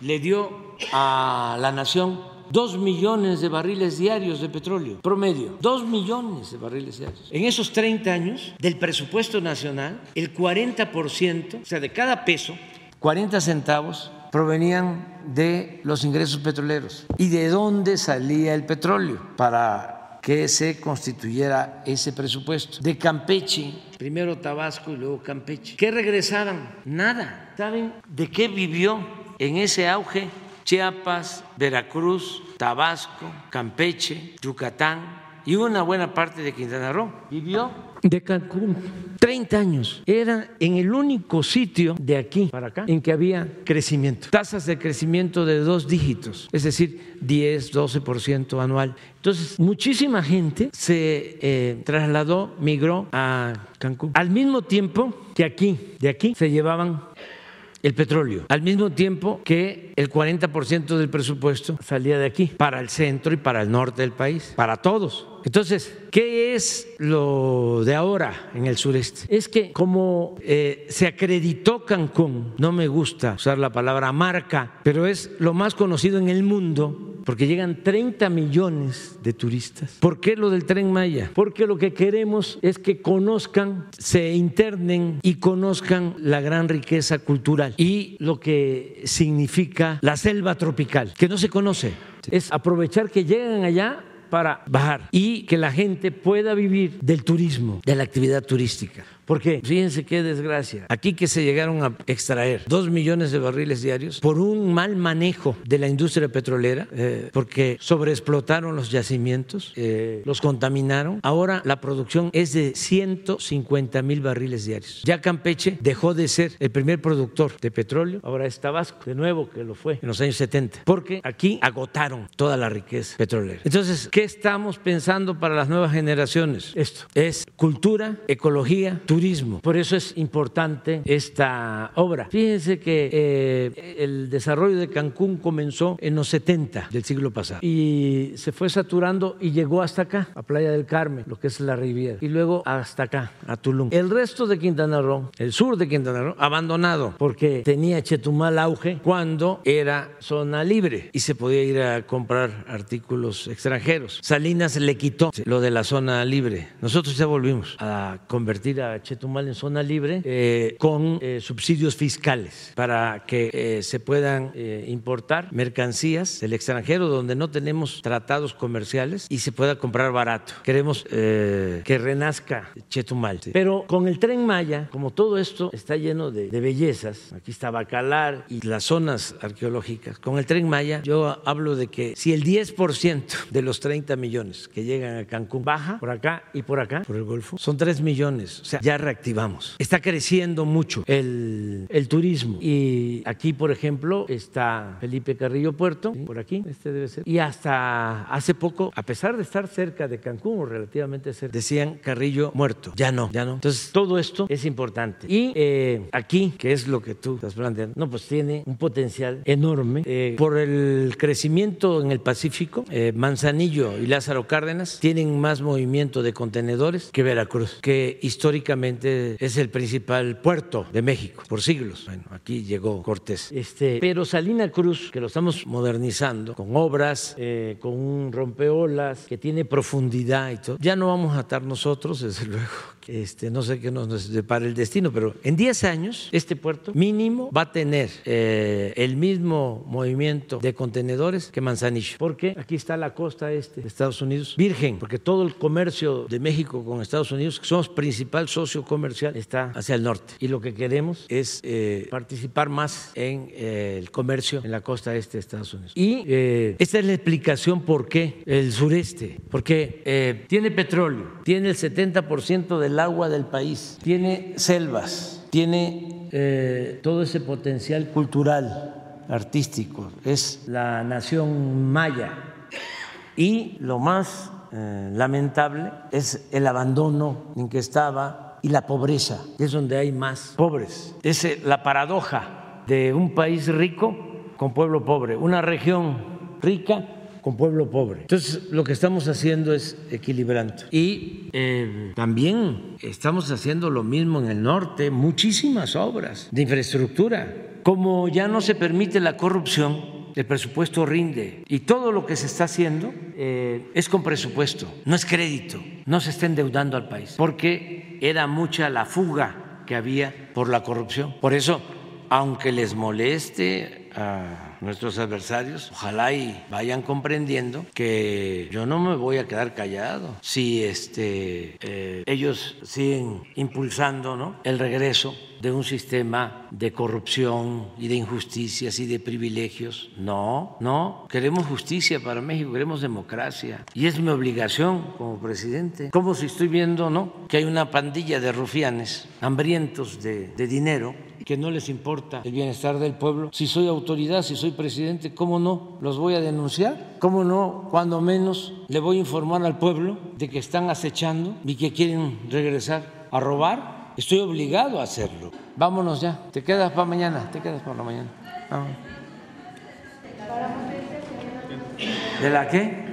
le dio a la nación dos millones de barriles diarios de petróleo, promedio, dos millones de barriles diarios. En esos 30 años, del presupuesto nacional, el 40%, o sea, de cada peso, 40 centavos provenían de los ingresos petroleros. ¿Y de dónde salía el petróleo? Para que se constituyera ese presupuesto. De Campeche, primero Tabasco y luego Campeche. ¿Qué regresaron? Nada. ¿Saben de qué vivió en ese auge Chiapas, Veracruz, Tabasco, Campeche, Yucatán y una buena parte de Quintana Roo? Vivió de Cancún. 30 años. Era en el único sitio de aquí para acá en que había crecimiento. Tasas de crecimiento de dos dígitos, es decir, 10, 12% anual. Entonces, muchísima gente se eh, trasladó, migró a Cancún. Al mismo tiempo que aquí, de aquí, se llevaban el petróleo, al mismo tiempo que el 40% del presupuesto salía de aquí, para el centro y para el norte del país, para todos. Entonces, ¿qué es lo de ahora en el sureste? Es que como eh, se acreditó Cancún, no me gusta usar la palabra marca, pero es lo más conocido en el mundo porque llegan 30 millones de turistas. ¿Por qué lo del tren Maya? Porque lo que queremos es que conozcan, se internen y conozcan la gran riqueza cultural y lo que significa la selva tropical, que no se conoce. Es aprovechar que llegan allá para bajar y que la gente pueda vivir del turismo, de la actividad turística. Porque fíjense qué desgracia. Aquí que se llegaron a extraer dos millones de barriles diarios por un mal manejo de la industria petrolera, eh, porque sobreexplotaron los yacimientos, eh, los contaminaron. Ahora la producción es de 150 mil barriles diarios. Ya Campeche dejó de ser el primer productor de petróleo, ahora es Tabasco, de nuevo que lo fue en los años 70, porque aquí agotaron toda la riqueza petrolera. Entonces, ¿qué estamos pensando para las nuevas generaciones? Esto es cultura, ecología, turismo. Por eso es importante esta obra. Fíjense que eh, el desarrollo de Cancún comenzó en los 70 del siglo pasado y se fue saturando y llegó hasta acá, a Playa del Carmen, lo que es la Riviera, y luego hasta acá, a Tulum. El resto de Quintana Roo, el sur de Quintana Roo, abandonado porque tenía Chetumal auge cuando era zona libre y se podía ir a comprar artículos extranjeros. Salinas le quitó lo de la zona libre. Nosotros ya volvimos a convertir a Chetumal en zona libre eh, con eh, subsidios fiscales para que eh, se puedan importar mercancías del extranjero donde no tenemos tratados comerciales y se pueda comprar barato. Queremos que renazca Chetumal. Pero con el tren Maya, como todo esto está lleno de, de bellezas, aquí está Bacalar y las zonas arqueológicas, con el tren Maya yo hablo de que si el 10% de los 30 millones que llegan a Cancún baja por acá y por acá, por el Golfo, son 3 millones. O sea, ya reactivamos. Está creciendo mucho el, el turismo. Y aquí, por ejemplo, está Felipe Carrillo Puerto, por aquí, este debe ser. Y hasta hace poco, a pesar de estar cerca de Cancún o relativamente cerca, decían Carrillo muerto. Ya no, ya no. Entonces, todo esto es importante. Y eh, aquí, que es lo que tú estás planteando, no, pues tiene un potencial enorme eh, por el crecimiento en el Pacífico. Eh, Manzanillo y Lázaro Cárdenas tienen más movimiento de contenedores que Veracruz, que históricamente es el principal puerto de México por siglos. Bueno, aquí llegó Cortés. Este, pero Salina Cruz, que lo estamos modernizando con obras, eh, con un rompeolas que tiene profundidad y todo, ya no vamos a estar nosotros, desde luego, este, no sé qué nos depara el destino, pero en 10 años este puerto mínimo va a tener eh, el mismo movimiento de contenedores que Manzanillo, porque aquí está la costa este de Estados Unidos virgen, porque todo el comercio de México con Estados Unidos, que somos principal socio comercial, está hacia el norte. Y lo que queremos es eh, participar más en eh, el comercio en la costa este de Estados Unidos. Y esta es la explicación por qué el sureste, porque tiene petróleo, tiene el 70% del agua del país, tiene selvas, tiene eh, todo ese potencial cultural, artístico, es la nación maya. Y lo más eh, lamentable es el abandono en que estaba y la pobreza, es donde hay más pobres. Es eh, la paradoja de un país rico con pueblo pobre, una región rica con pueblo pobre. Entonces, lo que estamos haciendo es equilibrando. Y eh, también estamos haciendo lo mismo en el norte, muchísimas obras de infraestructura. Como ya no se permite la corrupción, el presupuesto rinde y todo lo que se está haciendo eh, es con presupuesto, no es crédito, no se está endeudando al país, porque era mucha la fuga que había por la corrupción. Por eso, aunque les moleste a nuestros adversarios, ojalá y vayan comprendiendo que yo no me voy a quedar callado si este, eh, ellos siguen impulsando ¿no? el regreso de un sistema de corrupción y de injusticias y de privilegios. No, no, queremos justicia para México, queremos democracia. Y es mi obligación como presidente. Como si estoy viendo, ¿no? Que hay una pandilla de rufianes hambrientos de, de dinero que no les importa el bienestar del pueblo. Si soy autoridad, si soy presidente, ¿cómo no los voy a denunciar? ¿Cómo no, cuando menos, le voy a informar al pueblo de que están acechando y que quieren regresar a robar? Estoy obligado a hacerlo. Vámonos ya. Te quedas para mañana. Te quedas para la mañana. ¿De la qué?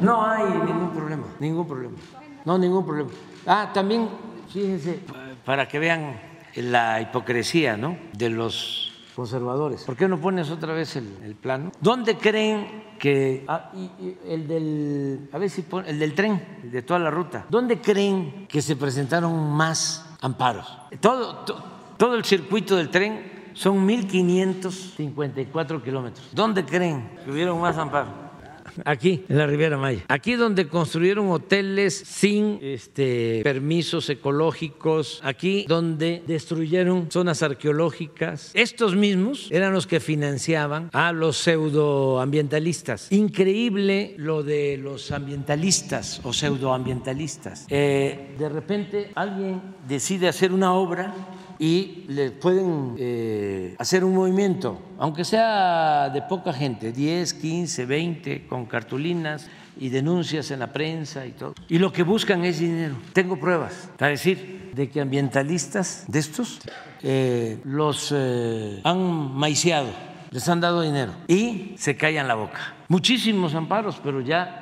No hay ningún problema, ningún problema. No, ningún problema. Ah, también, fíjense, para que vean la hipocresía ¿no? de los conservadores. ¿Por qué no pones otra vez el, plano? ¿Dónde creen que ah, el del a ver si el del tren de toda la ruta? ¿Dónde creen que se presentaron más amparos? Todo todo el circuito del tren son 1.554 kilómetros. ¿Dónde creen que hubieron más amparos? Aquí en la Riviera Maya. Aquí donde construyeron hoteles sin este, permisos ecológicos, aquí donde destruyeron zonas arqueológicas. Estos mismos eran los que financiaban a los pseudoambientalistas. Increíble lo de los ambientalistas o pseudoambientalistas. Eh, de repente alguien decide hacer una obra y le pueden eh, hacer un movimiento, aunque sea de poca gente, 10, 15, 20, con cartulinas y denuncias en la prensa y todo. Y lo que buscan es dinero. Tengo pruebas para decir de que ambientalistas de estos eh, los eh, han maiciado, les han dado dinero y se callan la boca. Muchísimos amparos, pero ya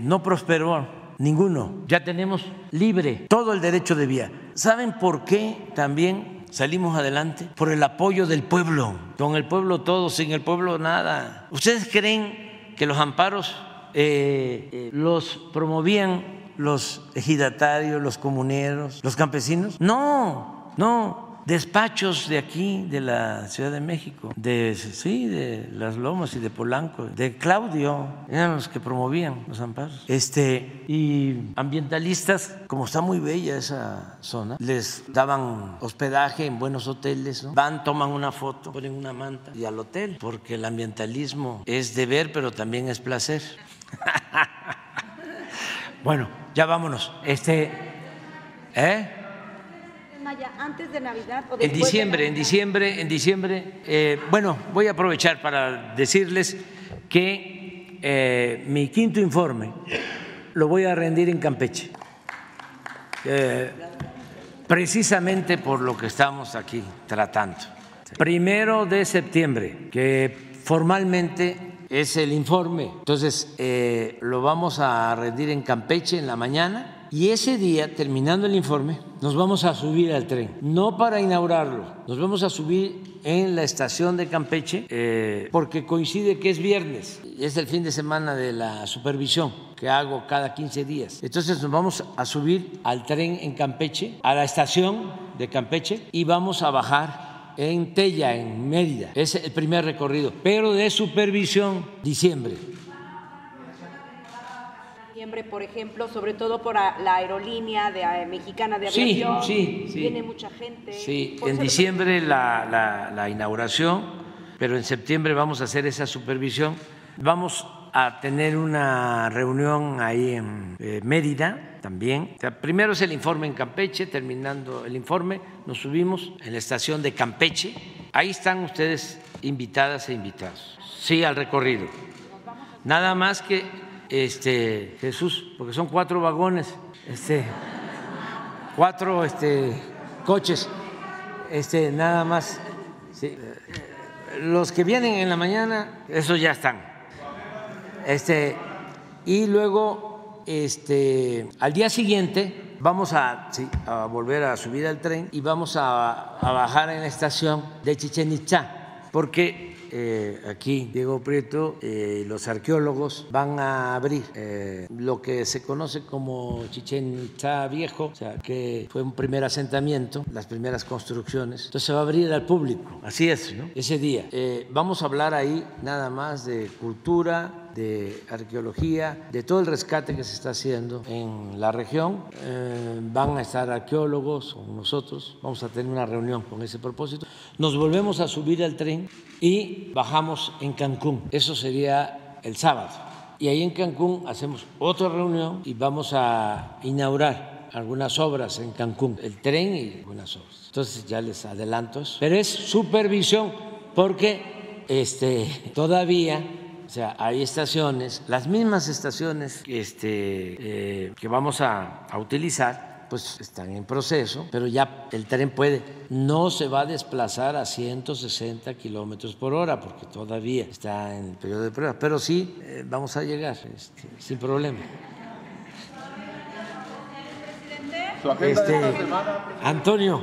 no prosperó ninguno. Ya tenemos libre todo el derecho de vía. ¿Saben por qué también salimos adelante? Por el apoyo del pueblo. Con el pueblo todo, sin el pueblo nada. ¿Ustedes creen que los amparos eh, eh, los promovían los ejidatarios, los comuneros, los campesinos? No, no despachos de aquí, de la Ciudad de México, de sí, de las Lomas y de Polanco, de Claudio, eran los que promovían los amparos. Este, y ambientalistas, como está muy bella esa zona, les daban hospedaje en buenos hoteles, van, toman una foto, ponen una manta y al hotel, porque el ambientalismo es deber, pero también es placer. bueno, ya vámonos. Este, ¿eh? Antes de Navidad o En diciembre, en diciembre, en diciembre. Eh, bueno, voy a aprovechar para decirles que eh, mi quinto informe lo voy a rendir en Campeche, eh, precisamente por lo que estamos aquí tratando. Primero de septiembre, que formalmente es el informe. Entonces, lo vamos a rendir en Campeche en la mañana y ese día, terminando el informe, nos vamos a subir al tren, no para inaugurarlo, nos vamos a subir en la estación de Campeche eh, porque coincide que es viernes, es el fin de semana de la supervisión que hago cada 15 días. Entonces nos vamos a subir al tren en Campeche, a la estación de Campeche y vamos a bajar en Tella, en Mérida. Es el primer recorrido, pero de supervisión, diciembre por ejemplo, sobre todo por la aerolínea de, eh, mexicana de aviación. Sí, sí, Viene mucha gente. Sí, en diciembre la, la, inauguración, pero en septiembre vamos a hacer esa supervisión. Vamos a tener una reunión ahí en eh, Mérida también. primero es el informe en Campeche, terminando el informe, nos subimos en la estación de Campeche. Ahí están ustedes invitadas e invitados. Sí, al recorrido. Nada más que este, Jesús, porque son cuatro vagones, este, cuatro este, coches, este, nada más. Los que vienen en la mañana, esos ya están. Este, y luego, este, al día siguiente, vamos a, volver a subir al tren y vamos a, a bajar en la estación de Chichen Itza, porque eh, aquí Diego Prieto, eh, los arqueólogos van a abrir eh, lo que se conoce como Chichen Itza Viejo, o sea, que fue un primer asentamiento, las primeras construcciones. Entonces se va a abrir al público, así es, ¿no? Ese día. vamos a hablar ahí nada más de cultura, de arqueología, de todo el rescate que se está haciendo en la región. Eh, van a estar arqueólogos con nosotros, vamos a tener una reunión con ese propósito. Nos volvemos a subir al tren y bajamos en Cancún. Eso sería el sábado. Y ahí en Cancún hacemos otra reunión y vamos a inaugurar algunas obras en Cancún, el tren y algunas obras. Entonces ya les adelanto. Pero es supervisión porque este, todavía o sea, hay estaciones, las mismas estaciones este, eh, que vamos a, utilizar, pues están en proceso, pero ya el tren puede, no se va a desplazar a 160 kilómetros por hora, porque todavía está en el periodo de prueba, pero sí eh, vamos a llegar este, sin problema. Este, Antonio,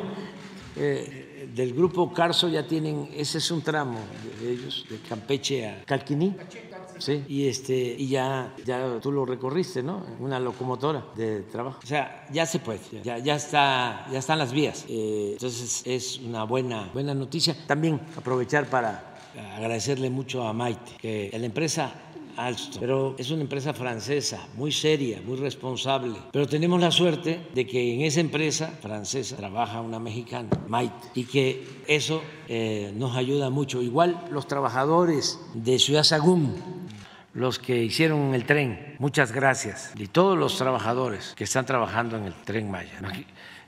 eh, del grupo Carso ya tienen, ese es un tramo de ellos, de Campeche a Calquiní. Sí, y este y ya, ya tú lo recorriste, ¿no? Una locomotora de trabajo. O sea, ya se puede, ya, ya está, ya están las vías. Eh, entonces es una buena, buena noticia. También aprovechar para agradecerle mucho a Maite, que la empresa Alstom, pero es una empresa francesa, muy seria, muy responsable. Pero tenemos la suerte de que en esa empresa francesa trabaja una mexicana, Maite, y que eso eh, nos ayuda mucho. Igual los trabajadores de Ciudad Sagún, los que hicieron el tren, muchas gracias. Y todos los trabajadores que están trabajando en el tren Maya.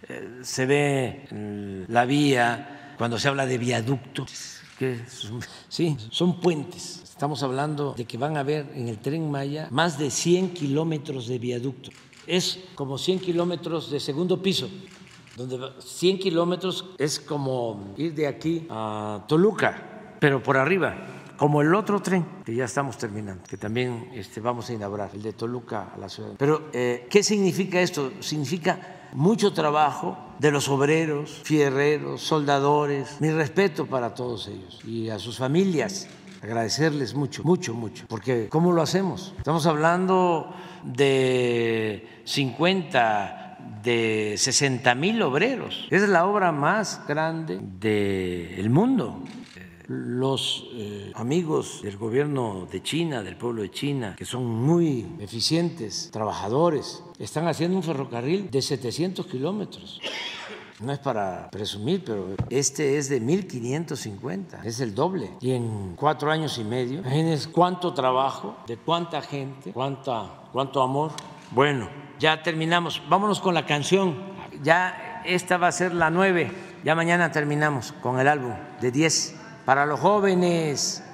Eh, se ve mm, la vía cuando se habla de viaductos, que son- sí, son puentes. Estamos hablando de que van a haber en el tren Maya más de 100 kilómetros de viaducto. Es como 100 kilómetros de segundo piso donde va- 100 kilómetros es como ir de aquí a Toluca, pero por arriba, como el otro tren que ya estamos terminando, que también este, vamos a inaugurar, el de Toluca a la ciudad. Pero, eh, ¿qué significa esto? Significa mucho trabajo de los obreros, fierreros, soldadores. Mi respeto para todos ellos y a sus familias agradecerles mucho, mucho, mucho, porque ¿cómo lo hacemos? Estamos hablando de 50, de 60 mil obreros. Es la obra más grande del mundo. Los eh, amigos del gobierno de China, del pueblo de China, que son muy eficientes, trabajadores, están haciendo un ferrocarril de 700 kilómetros. No es para presumir, pero este es de 1550, es el doble. Y en cuatro años y medio, imagínense cuánto trabajo, de cuánta gente, cuánta, cuánto amor. Bueno, ya terminamos. Vámonos con la canción. Ya esta va a ser la nueve. Ya mañana terminamos con el álbum de 10 para los jóvenes.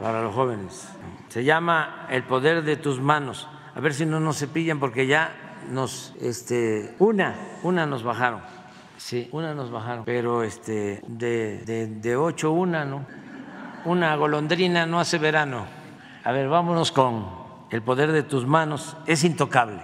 Para los jóvenes. Se llama El poder de tus manos. A ver si no nos cepillan porque ya nos, este, una, una nos bajaron. Sí, una nos bajaron, pero este, de, de, de ocho una, ¿no? Una golondrina no hace verano. A ver, vámonos con el poder de tus manos. Es intocable.